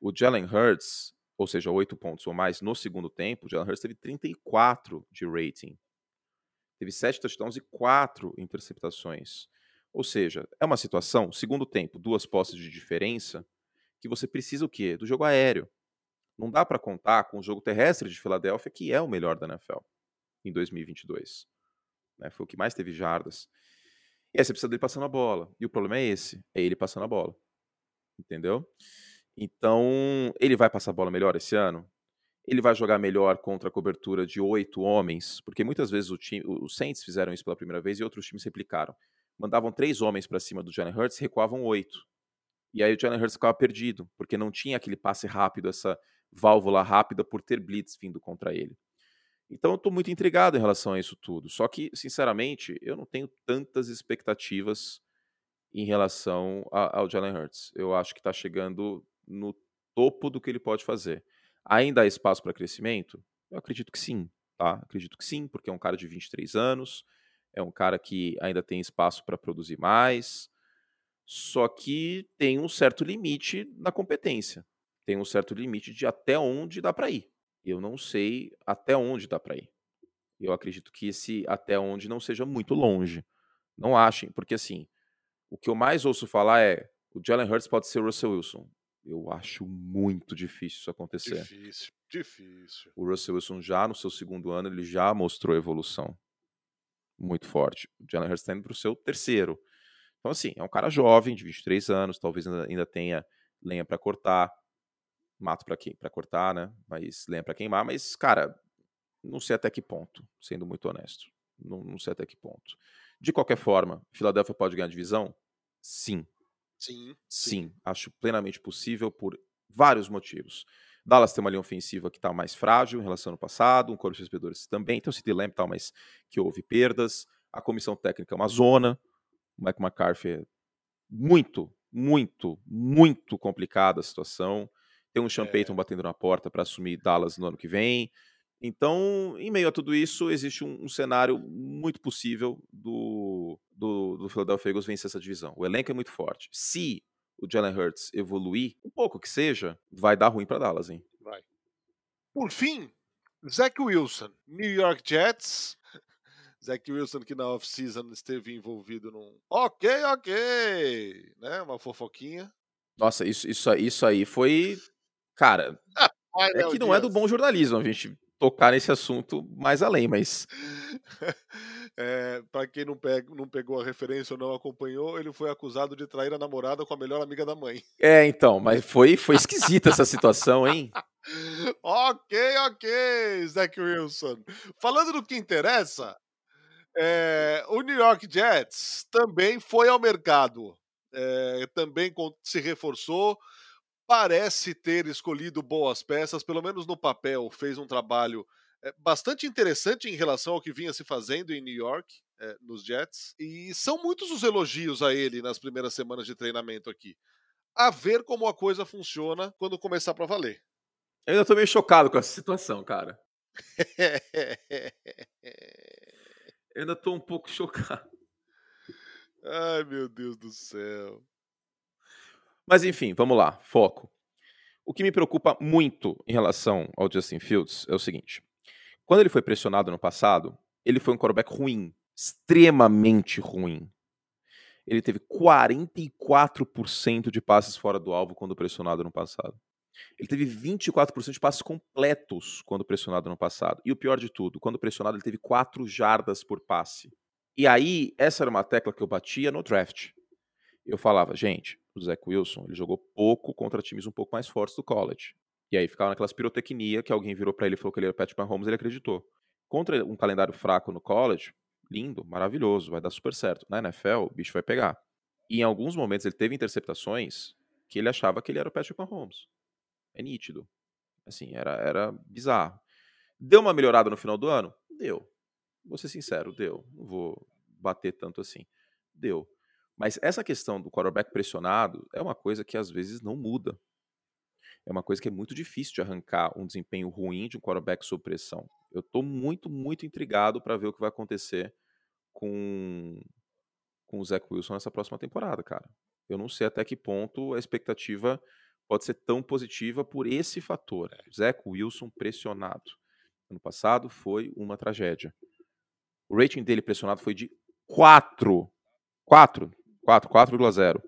o Jalen Hurts, ou seja, oito pontos ou mais no segundo tempo, Jalen Hurts teve 34 de rating. Teve sete touchdowns e quatro interceptações. Ou seja, é uma situação, segundo tempo, duas posses de diferença, que você precisa o quê? Do jogo aéreo. Não dá para contar com o jogo terrestre de Filadélfia, que é o melhor da NFL em 2022. Né? Foi o que mais teve jardas. E aí você precisa dele passando a bola. E o problema é esse: é ele passando a bola. Entendeu? Então, ele vai passar a bola melhor esse ano? Ele vai jogar melhor contra a cobertura de oito homens? Porque muitas vezes o time, os Saints fizeram isso pela primeira vez e outros times replicaram. Mandavam três homens para cima do Jalen Hurts e recuavam oito. E aí o Jalen Hurts ficava perdido, porque não tinha aquele passe rápido, essa válvula rápida por ter blitz vindo contra ele. Então eu estou muito intrigado em relação a isso tudo. Só que, sinceramente, eu não tenho tantas expectativas em relação a, ao Jalen Hurts. Eu acho que está chegando no topo do que ele pode fazer. Ainda há espaço para crescimento? Eu acredito que sim, tá? Acredito que sim, porque é um cara de 23 anos, é um cara que ainda tem espaço para produzir mais, só que tem um certo limite na competência. Tem um certo limite de até onde dá para ir. Eu não sei até onde dá para ir. Eu acredito que esse até onde não seja muito longe. Não achem, porque assim, o que eu mais ouço falar é o Jalen Hurts pode ser o Russell Wilson. Eu acho muito difícil isso acontecer. Difícil, difícil. O Russell Wilson já no seu segundo ano ele já mostrou evolução muito forte. O Jalen Hurts está indo para o seu terceiro. Então, assim, é um cara jovem, de 23 anos, talvez ainda tenha lenha para cortar, mato para quem para cortar, né? Mas lenha para queimar, mas cara, não sei até que ponto, sendo muito honesto. Não, não sei até que ponto. De qualquer forma, Filadélfia pode ganhar divisão? Sim. Sim, sim. Sim, acho plenamente possível por vários motivos. Dallas tem uma linha ofensiva que está mais frágil em relação ao passado, um corpo de recebedores também, tem o CD Lamb tal, mas que houve perdas. A comissão técnica é uma zona, o Mike McCarthy é muito, muito, muito complicada a situação. Tem um Sean é. Payton batendo na porta para assumir Dallas no ano que vem. Então, em meio a tudo isso, existe um, um cenário muito possível do, do, do, Philadelphia Eagles vencer essa divisão. O elenco é muito forte. Se o Jalen Hurts evoluir, um pouco que seja, vai dar ruim para Dallas, hein? Vai. Por fim, Zach Wilson, New York Jets, Zach Wilson que na off-season esteve envolvido num ok, ok, né? Uma fofoquinha. Nossa, isso, isso, isso aí foi. Cara. Ah, é que não é do bom jornalismo a gente tocar nesse assunto mais além, mas. É, para quem não, pega, não, pegou a referência ou não acompanhou, ele foi acusado de trair a namorada com a melhor amiga da mãe. É, então, mas foi, foi esquisita essa situação, hein? ok, ok, Zach Wilson. Falando do que interessa, é, o New York Jets também foi ao mercado, é, também se reforçou, parece ter escolhido boas peças, pelo menos no papel, fez um trabalho é, bastante interessante em relação ao que vinha se fazendo em New York, é, nos Jets. E são muitos os elogios a ele nas primeiras semanas de treinamento aqui. A ver como a coisa funciona quando começar para valer. Eu ainda tô meio chocado com essa situação, cara. Eu ainda tô um pouco chocado. Ai, meu Deus do céu. Mas enfim, vamos lá, foco. O que me preocupa muito em relação ao Justin Fields é o seguinte: quando ele foi pressionado no passado, ele foi um quarterback ruim, extremamente ruim. Ele teve 44% de passes fora do alvo quando pressionado no passado. Ele teve 24% de passes completos quando pressionado no passado. E o pior de tudo, quando pressionado, ele teve 4 jardas por passe. E aí, essa era uma tecla que eu batia no draft. Eu falava, gente, o Zach Wilson, ele jogou pouco contra times um pouco mais fortes do college. E aí ficava naquelas pirotecnia que alguém virou para ele e falou que ele era Patrick Mahomes, ele acreditou. Contra um calendário fraco no college, lindo, maravilhoso, vai dar super certo. Na NFL, o bicho vai pegar. E em alguns momentos ele teve interceptações que ele achava que ele era o Patrick Mahomes. É nítido. Assim, era, era bizarro. Deu uma melhorada no final do ano? Deu. Vou ser sincero, deu. Não vou bater tanto assim. Deu. Mas essa questão do quarterback pressionado é uma coisa que às vezes não muda é uma coisa que é muito difícil de arrancar um desempenho ruim de um quarterback sob pressão. Eu estou muito, muito intrigado para ver o que vai acontecer com, com o Zach Wilson nessa próxima temporada, cara. Eu não sei até que ponto a expectativa pode ser tão positiva por esse fator. É. Zach Wilson pressionado. Ano passado foi uma tragédia. O rating dele pressionado foi de 4. 4. 4, 4,0.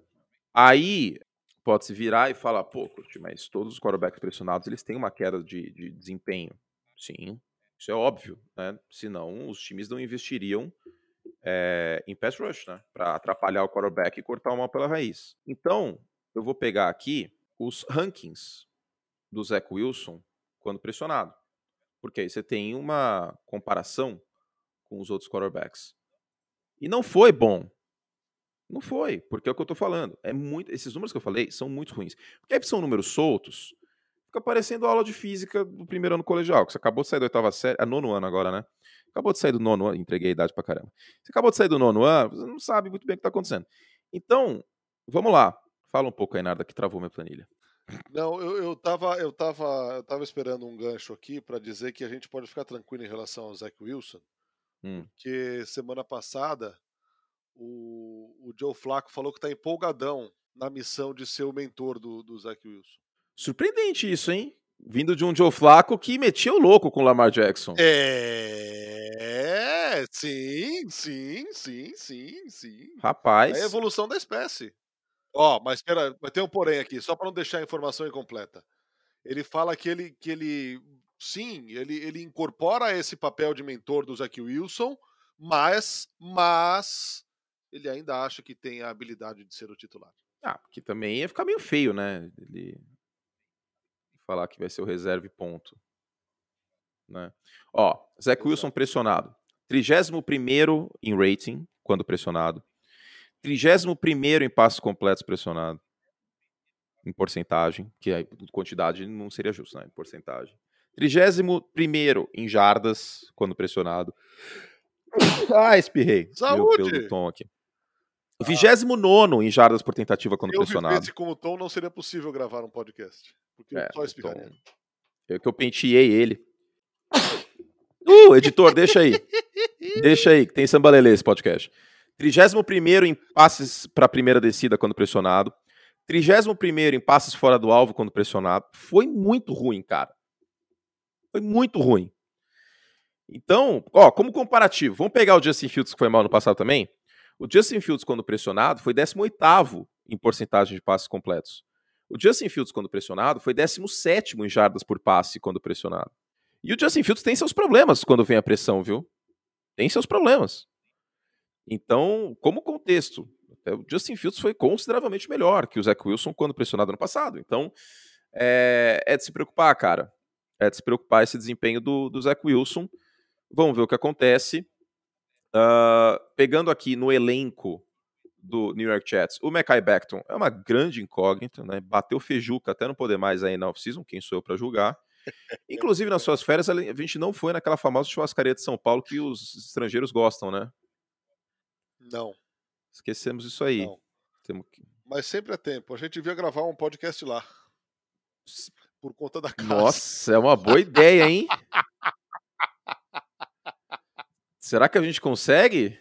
Aí pode-se virar e falar, pô, Curti, mas todos os quarterbacks pressionados eles têm uma queda de, de desempenho. Sim, isso é óbvio, né? Senão os times não investiriam é, em pass rush, né? Para atrapalhar o quarterback e cortar o mal pela raiz. Então, eu vou pegar aqui os rankings do Zach Wilson quando pressionado. Porque aí você tem uma comparação com os outros quarterbacks. E não foi bom não foi, porque é o que eu tô falando. É muito, esses números que eu falei são muito ruins. Porque aí são números soltos, fica parecendo aula de física do primeiro ano colegial, que você acabou de sair da oitava série, é nono ano agora, né? Acabou de sair do nono ano, entreguei a idade pra caramba. Você acabou de sair do nono ano, você não sabe muito bem o que tá acontecendo. Então, vamos lá. Fala um pouco aí, Narda, que travou minha planilha. Não, eu, eu, tava, eu, tava, eu tava esperando um gancho aqui para dizer que a gente pode ficar tranquilo em relação ao Zach Wilson, hum. porque semana passada o, o Joe Flacco falou que está empolgadão na missão de ser o mentor do, do Zach Wilson. Surpreendente isso, hein? Vindo de um Joe Flacco que metia o louco com o Lamar Jackson. É, sim, sim, sim, sim, sim. Rapaz. É a evolução da espécie. Ó, oh, mas espera, vai ter um porém aqui, só para não deixar a informação incompleta. Ele fala que ele, que ele sim, ele, ele incorpora esse papel de mentor do Zach Wilson, mas, mas ele ainda acha que tem a habilidade de ser o titular. Ah, porque também ia ficar meio feio, né? Ele falar que vai ser o reserve ponto. Né? Ó, Zach Wilson pressionado. 31 em rating, quando pressionado. 31 em passos completos pressionado. Em porcentagem, que a quantidade não seria justo, né? Em porcentagem. 31 em jardas, quando pressionado. Ah, espirrei. Saúde! Pelo tom aqui. 29 em jardas por tentativa quando eu pressionado. Se com o Tom, não seria possível gravar um podcast. Porque é, só. Tom... É que eu penteei ele. Uh, editor, deixa aí. deixa aí, que tem sambalelê esse podcast. 31 em passes para a primeira descida quando pressionado. 31 em passes fora do alvo quando pressionado. Foi muito ruim, cara. Foi muito ruim. Então, ó, como comparativo, vamos pegar o Justin Fields que foi mal no passado também. O Justin Fields, quando pressionado, foi 18 em porcentagem de passes completos. O Justin Fields, quando pressionado, foi 17 em jardas por passe quando pressionado. E o Justin Fields tem seus problemas quando vem a pressão, viu? Tem seus problemas. Então, como contexto, o Justin Fields foi consideravelmente melhor que o Zach Wilson quando pressionado no passado. Então, é, é de se preocupar, cara. É de se preocupar esse desempenho do, do Zach Wilson. Vamos ver o que acontece. Uh, pegando aqui no elenco do New York Jets, o Mackay Becton é uma grande incógnita, né? Bateu feijuca até não poder mais aí na off-season, quem sou eu para julgar. Inclusive, nas suas férias, a gente não foi naquela famosa churrascaria de São Paulo que os estrangeiros gostam, né? Não. Esquecemos isso aí. Que... Mas sempre é tempo. A gente devia gravar um podcast lá. Por conta da casa. Nossa, é uma boa ideia, hein? Será que a gente consegue?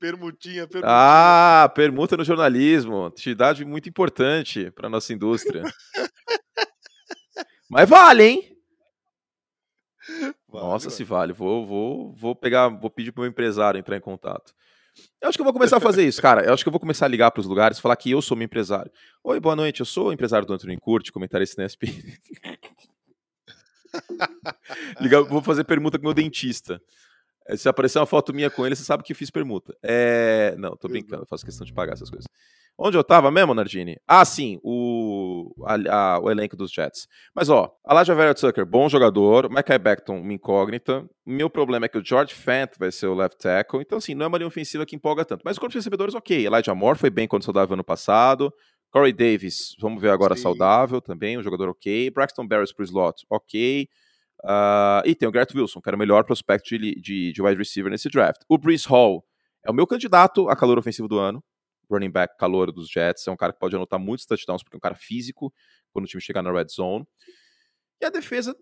Permutinha, permutinha. Ah, permuta no jornalismo. Atividade muito importante para nossa indústria. Mas vale, hein? Vale, Nossa, se vale. Vou, vou, vou pegar, vou pedir pro meu empresário entrar em contato. Eu acho que eu vou começar a fazer isso, cara. Eu acho que eu vou começar a ligar para os lugares, falar que eu sou meu empresário. Oi, boa noite. Eu sou o empresário do Antônio Curte, comentarista na SP. Vou fazer pergunta com o meu dentista. É, se aparecer uma foto minha com ele, você sabe que fiz permuta. É... Não, tô brincando, eu faço questão de pagar essas coisas. Onde eu tava mesmo, Nardini? Ah, sim, o, a, a, o elenco dos Jets. Mas, ó, Elijah Vera Tucker, bom jogador. Micah Beckton, uma incógnita. Meu problema é que o George Fant vai ser o left tackle. Então, assim, não é uma linha ofensiva que empolga tanto. Mas o corpo de recebedores, ok. Elijah Moore foi bem quando saudável ano passado. Corey Davis, vamos ver agora sim. saudável também, um jogador ok. Braxton Barris pro slot, ok. Uh, e tem o Garrett Wilson, que era o melhor prospecto de, de, de wide receiver nesse draft. O Brees Hall é o meu candidato a calor ofensivo do ano. Running back calor dos Jets. É um cara que pode anotar muitos touchdowns, porque é um cara físico quando o time chegar na red zone. E a defesa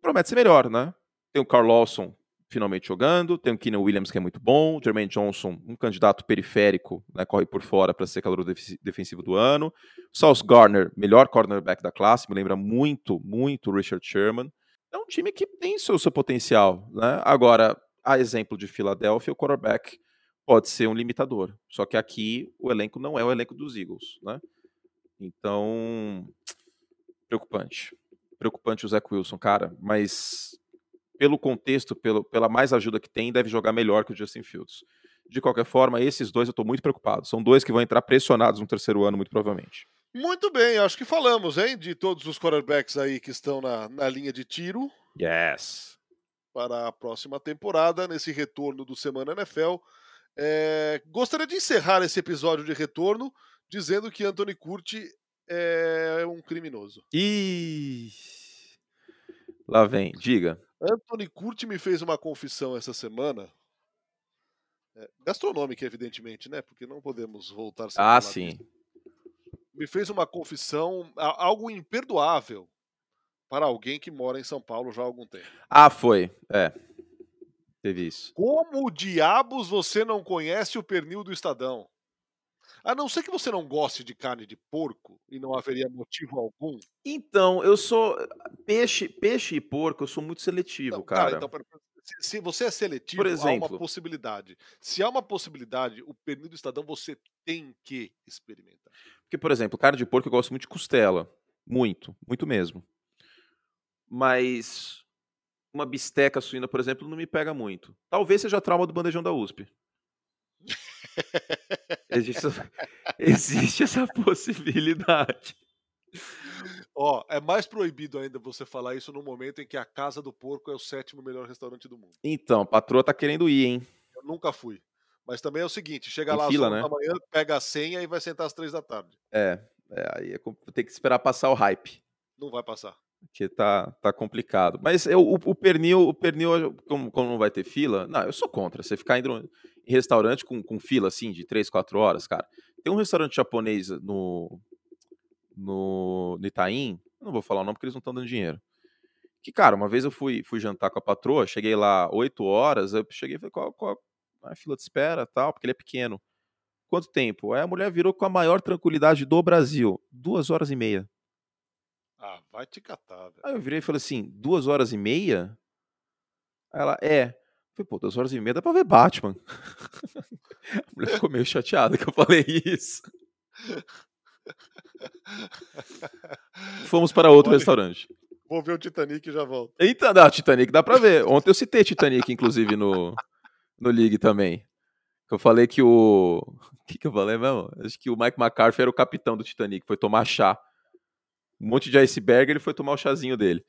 promete ser melhor, né? Tem o Carl Lawson finalmente jogando, tem o Keenan Williams que é muito bom, o Jermaine Johnson, um candidato periférico, né, corre por fora para ser calor defensivo do ano. Sauce Garner, melhor cornerback da classe, me lembra muito, muito o Richard Sherman é um time que tem seu, seu potencial. Né? Agora, a exemplo de Filadélfia, o quarterback pode ser um limitador. Só que aqui o elenco não é o elenco dos Eagles. Né? Então, preocupante. Preocupante o Zach Wilson, cara, mas pelo contexto, pelo, pela mais ajuda que tem, deve jogar melhor que o Justin Fields. De qualquer forma, esses dois eu estou muito preocupado. São dois que vão entrar pressionados no terceiro ano, muito provavelmente. Muito bem, acho que falamos, hein, de todos os quarterbacks aí que estão na, na linha de tiro. Yes. Para a próxima temporada, nesse retorno do Semana NFL. É, gostaria de encerrar esse episódio de retorno dizendo que Anthony Curti é um criminoso. Ih! Lá vem, diga. Anthony Curti me fez uma confissão essa semana. É, gastronômica, evidentemente, né? Porque não podemos voltar. Ah, sim. Disso me fez uma confissão, algo imperdoável para alguém que mora em São Paulo já há algum tempo. Ah, foi. É. Teve isso. Como diabos você não conhece o pernil do Estadão? A não ser que você não goste de carne de porco e não haveria motivo algum. Então, eu sou peixe, peixe e porco, eu sou muito seletivo, não, cara. cara então, se você é seletivo, Por exemplo, há uma possibilidade. Se há uma possibilidade, o pernil do Estadão você tem que experimentar. Porque, por exemplo, carne de porco eu gosto muito de costela. Muito, muito mesmo. Mas uma bisteca suína, por exemplo, não me pega muito. Talvez seja trauma do bandejão da USP. existe, essa, existe essa possibilidade. Ó, é mais proibido ainda você falar isso no momento em que a Casa do Porco é o sétimo melhor restaurante do mundo. Então, a patroa tá querendo ir, hein? Eu nunca fui. Mas também é o seguinte, chega lá fila, às né? da manhã, pega a senha e vai sentar às três da tarde. É, é aí é, tem que esperar passar o hype. Não vai passar. Porque tá, tá complicado. Mas eu, o, o, pernil, o pernil como, como, não vai ter fila, não, eu sou contra. Você ficar indo em restaurante com, com fila, assim, de três, quatro horas, cara. Tem um restaurante japonês no, no, no Itaim, não vou falar o nome porque eles não estão dando dinheiro. Que, cara, uma vez eu fui, fui jantar com a patroa, cheguei lá 8 horas, eu cheguei e falei, qual, qual a fila de espera tal, porque ele é pequeno. Quanto tempo? Aí a mulher virou com a maior tranquilidade do Brasil. Duas horas e meia. Ah, vai te catar, velho. Aí eu virei e falei assim, duas horas e meia? Aí ela, é. Eu falei, pô, duas horas e meia dá pra ver Batman. a mulher ficou meio chateada que eu falei isso. Fomos para outro Olha, restaurante. Vou ver o Titanic e já volto. Eita, dá, Titanic dá pra ver. Ontem eu citei Titanic, inclusive, no, no League também. Eu falei que o. O que, que eu falei mesmo? Acho que o Mike McCarthy era o capitão do Titanic, foi tomar chá. Um monte de iceberg, ele foi tomar o chazinho dele.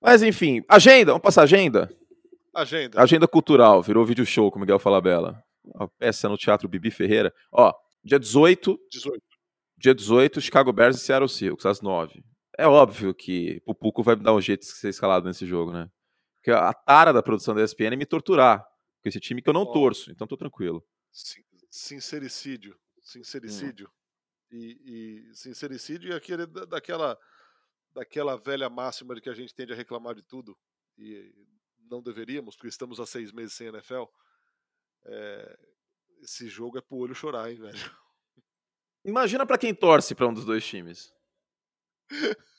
Mas enfim, agenda, vamos passar agenda? Agenda. Agenda cultural, virou vídeo show com o Miguel Falabella. Uma peça no Teatro Bibi Ferreira. Ó, dia 18. 18. Dia 18, Chicago Bears e Seattle Seahawks, às 9. É óbvio que o Puco vai dar um jeito de ser escalado nesse jogo, né? Porque a tara da produção da ESPN é me torturar com esse time que eu não oh. torço, então tô tranquilo. Sincericídio. Sincericídio. Hum. E, e sincericídio e aquele daquela, daquela velha máxima de que a gente tende a reclamar de tudo. E não deveríamos, porque estamos há seis meses sem NFL. É, esse jogo é pro olho chorar, hein, velho. Imagina para quem torce para um dos dois times.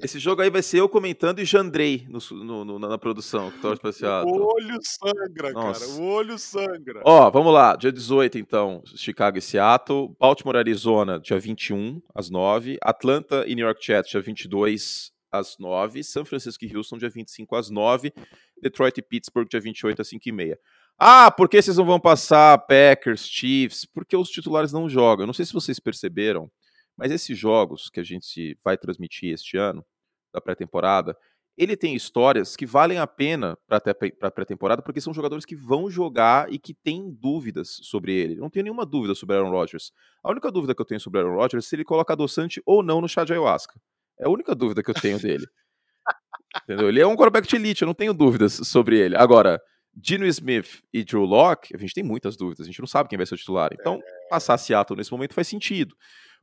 Esse jogo aí vai ser eu comentando e Jandrei no, no, na produção, que torce pra Seattle. O olho sangra, Nossa. cara. O olho sangra. Ó, vamos lá. Dia 18, então, Chicago e Seattle. Baltimore, Arizona, dia 21, às 9. Atlanta e New York Jets, dia 22, às 9. São Francisco e Houston, dia 25, às 9. Detroit e Pittsburgh, dia 28, às 5 e meia. Ah, por que vocês não vão passar Packers, Chiefs? Porque os titulares não jogam. Eu não sei se vocês perceberam, mas esses jogos que a gente vai transmitir este ano, da pré-temporada, ele tem histórias que valem a pena para a pré-temporada, porque são jogadores que vão jogar e que têm dúvidas sobre ele. Não tenho nenhuma dúvida sobre Aaron Rodgers. A única dúvida que eu tenho sobre Aaron Rodgers é se ele coloca adoçante ou não no chá de ayahuasca. É a única dúvida que eu tenho dele. Entendeu? Ele é um quarterback de elite, eu não tenho dúvidas sobre ele. Agora, Dino Smith e Drew Locke, a gente tem muitas dúvidas, a gente não sabe quem vai ser o titular. Então, é. passar Seattle nesse momento faz sentido.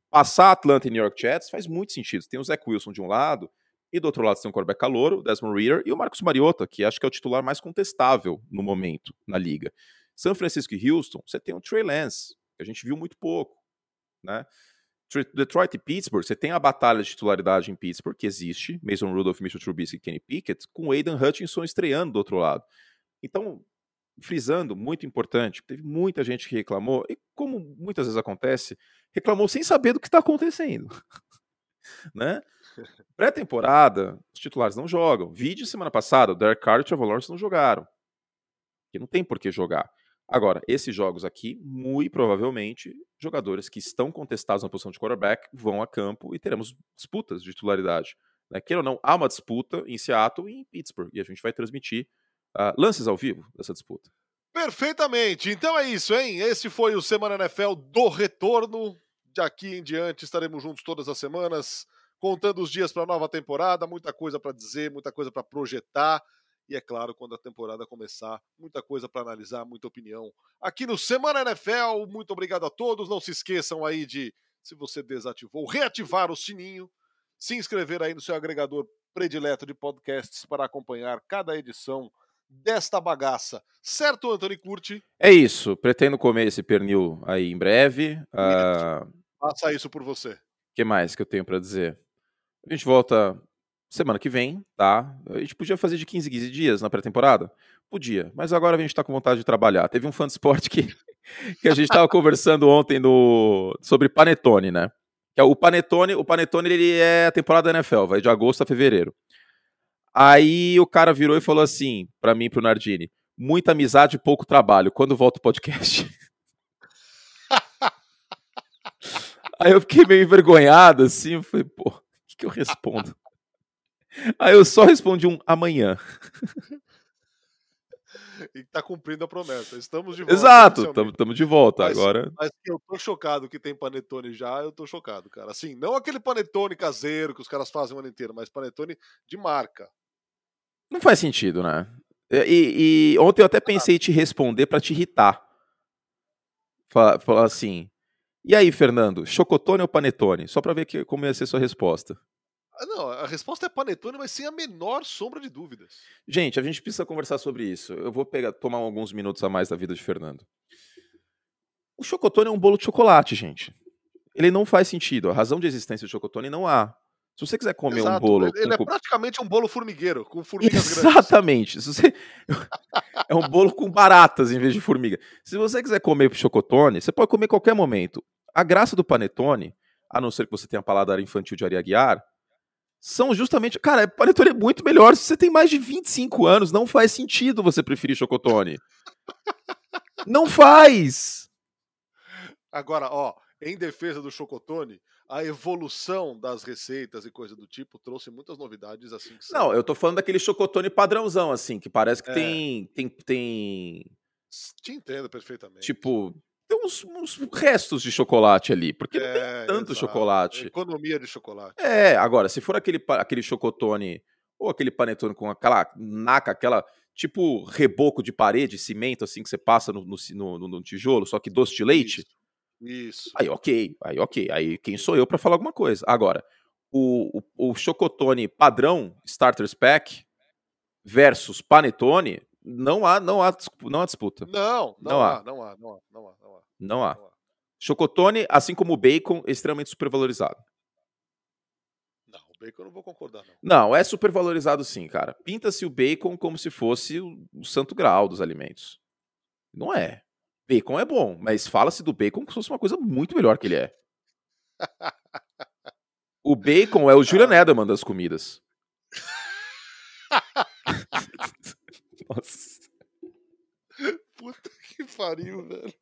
Passar Atlanta e New York Jets faz muito sentido. Tem o Zach Wilson de um lado, e do outro lado tem o quarterback calouro, o Desmond Reader, e o Marcos Mariota, que acho que é o titular mais contestável no momento na liga. São Francisco e Houston, você tem o Trey Lance, que a gente viu muito pouco. Né? Detroit e Pittsburgh, você tem a batalha de titularidade em Pittsburgh, que existe, Mason Rudolph, Mitchell Trubisky e Kenny Pickett, com o Aiden Hutchinson estreando do outro lado. Então, frisando, muito importante, teve muita gente que reclamou, e como muitas vezes acontece, reclamou sem saber do que está acontecendo. né? Pré-temporada, os titulares não jogam. Vídeo semana passada, o Derek Carr e o Trevor Lawrence não jogaram. Que não tem por que jogar. Agora, esses jogos aqui, muito provavelmente, jogadores que estão contestados na posição de quarterback vão a campo e teremos disputas de titularidade. Né? Queira ou não, há uma disputa em Seattle e em Pittsburgh. E a gente vai transmitir uh, lances ao vivo dessa disputa. Perfeitamente. Então é isso, hein? Esse foi o Semana NFL do retorno. De aqui em diante estaremos juntos todas as semanas, contando os dias para a nova temporada, muita coisa para dizer, muita coisa para projetar. E é claro, quando a temporada começar, muita coisa para analisar, muita opinião. Aqui no Semana NFL, muito obrigado a todos. Não se esqueçam aí de, se você desativou, reativar o sininho, se inscrever aí no seu agregador predileto de podcasts para acompanhar cada edição desta bagaça. Certo, Antônio Curti? É isso. Pretendo comer esse pernil aí em breve. Uh... Faça isso por você. O que mais que eu tenho para dizer? A gente volta semana que vem, tá? A gente podia fazer de 15 15 dias na pré-temporada? Podia, mas agora a gente tá com vontade de trabalhar. Teve um fã de esporte que, que a gente tava conversando ontem no, sobre Panetone, né? Que é o Panetone, o Panetone ele é a temporada da NFL, vai de agosto a fevereiro. Aí o cara virou e falou assim para mim, pro Nardini: muita amizade, pouco trabalho. Quando volta o podcast? Aí eu fiquei meio envergonhado, assim, eu falei, pô, o que, que eu respondo? Aí eu só respondi um amanhã. E tá cumprindo a promessa. Estamos de volta. Exato, estamos de volta mas, agora. Mas eu tô chocado que tem panetone já, eu tô chocado, cara. Assim, não aquele panetone caseiro que os caras fazem o ano inteiro, mas panetone de marca. Não faz sentido, né? E, e ontem eu até pensei em te responder para te irritar. Falar, falar, assim. E aí, Fernando, chocotone ou panetone? Só para ver que, como ia ser sua resposta. Ah, não, a resposta é panetone, mas sem a menor sombra de dúvidas. Gente, a gente precisa conversar sobre isso. Eu vou pegar, tomar alguns minutos a mais da vida de Fernando. O chocotone é um bolo de chocolate, gente. Ele não faz sentido. A razão de existência do chocotone não há. Se você quiser comer Exato. um bolo. Ele, com... é praticamente um bolo formigueiro, com formigas Exatamente. grandes. Você... é um bolo com baratas em vez de formiga. Se você quiser comer chocotone, você pode comer em qualquer momento. a graça do panetone, a não ser que você tenha paladar infantil de Ari Aguiar, são justamente. Cara, panetone é muito melhor. Se você tem mais de 25 anos, não faz sentido você preferir chocotone. não faz! Agora, ó, em defesa do chocotone, a evolução das receitas e coisa do tipo trouxe muitas novidades assim. não, eu tô falando daquele chocotone padrãozão, assim, que parece que é. tem, tem, tem. Te entendo perfeitamente. Tipo, tem uns, uns, restos de chocolate ali, porque é, não tem é, tanto exato. chocolate. Economia de chocolate. É, agora, se for aquele, aquele chocotone ou aquele panetone com aquela naca, aquela tipo reboco de parede, cimento, assim, que você passa no, no, no, no tijolo, só que doce de leite. Isso. Isso. Aí, ok. Aí, ok. Aí, quem sou eu para falar alguma coisa? Agora, o, o, o Chocotone padrão, Starters Pack, versus Panetone, não há, não há, não há disputa. Não, não, não há. há. Não há, não há, não há, não há. Não há. Não há. Chocotone, assim como o bacon, é extremamente supervalorizado. Não, o bacon eu não vou concordar, não. Não, é supervalorizado sim, cara. Pinta-se o bacon como se fosse o, o santo grau dos alimentos. Não é. Bacon é bom, mas fala-se do bacon como se fosse uma coisa muito melhor que ele é. O bacon é o Julian Edelman das comidas. Nossa. Puta que pariu, velho.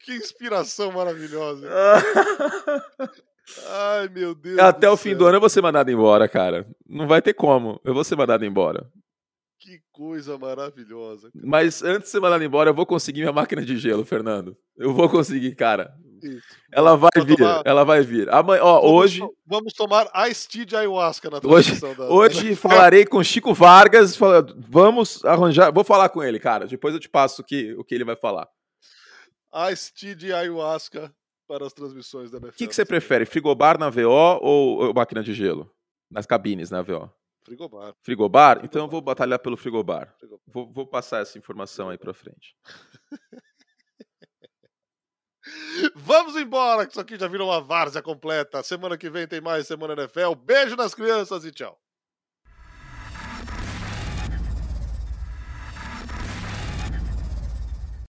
Que inspiração maravilhosa. Ai, meu Deus. Até o fim do ano eu vou ser mandado embora, cara. Não vai ter como. Eu vou ser mandado embora. Que coisa maravilhosa. Cara. Mas antes de ser mandado embora, eu vou conseguir minha máquina de gelo, Fernando. Eu vou conseguir, cara. Isso. Ela vai vir, tomar... ela vai vir. Amanhã, ó, vamos, hoje. Vamos tomar Ice Tea de ayahuasca na Hoje, da... hoje falarei com Chico Vargas. Vamos arranjar. Vou falar com ele, cara. Depois eu te passo o que, o que ele vai falar. Ice Tea de ayahuasca para as transmissões da NFL. O que, que você prefere, frigobar na VO ou, ou máquina de gelo? Nas cabines na VO? Frigobar. Frigobar? Frigobar. Então eu vou batalhar pelo frigobar. frigobar. Vou, vou, passar essa informação aí pra frente. Vamos embora, que isso aqui já virou uma várzea completa. Semana que vem tem mais Semana NFL. Beijo nas crianças e tchau.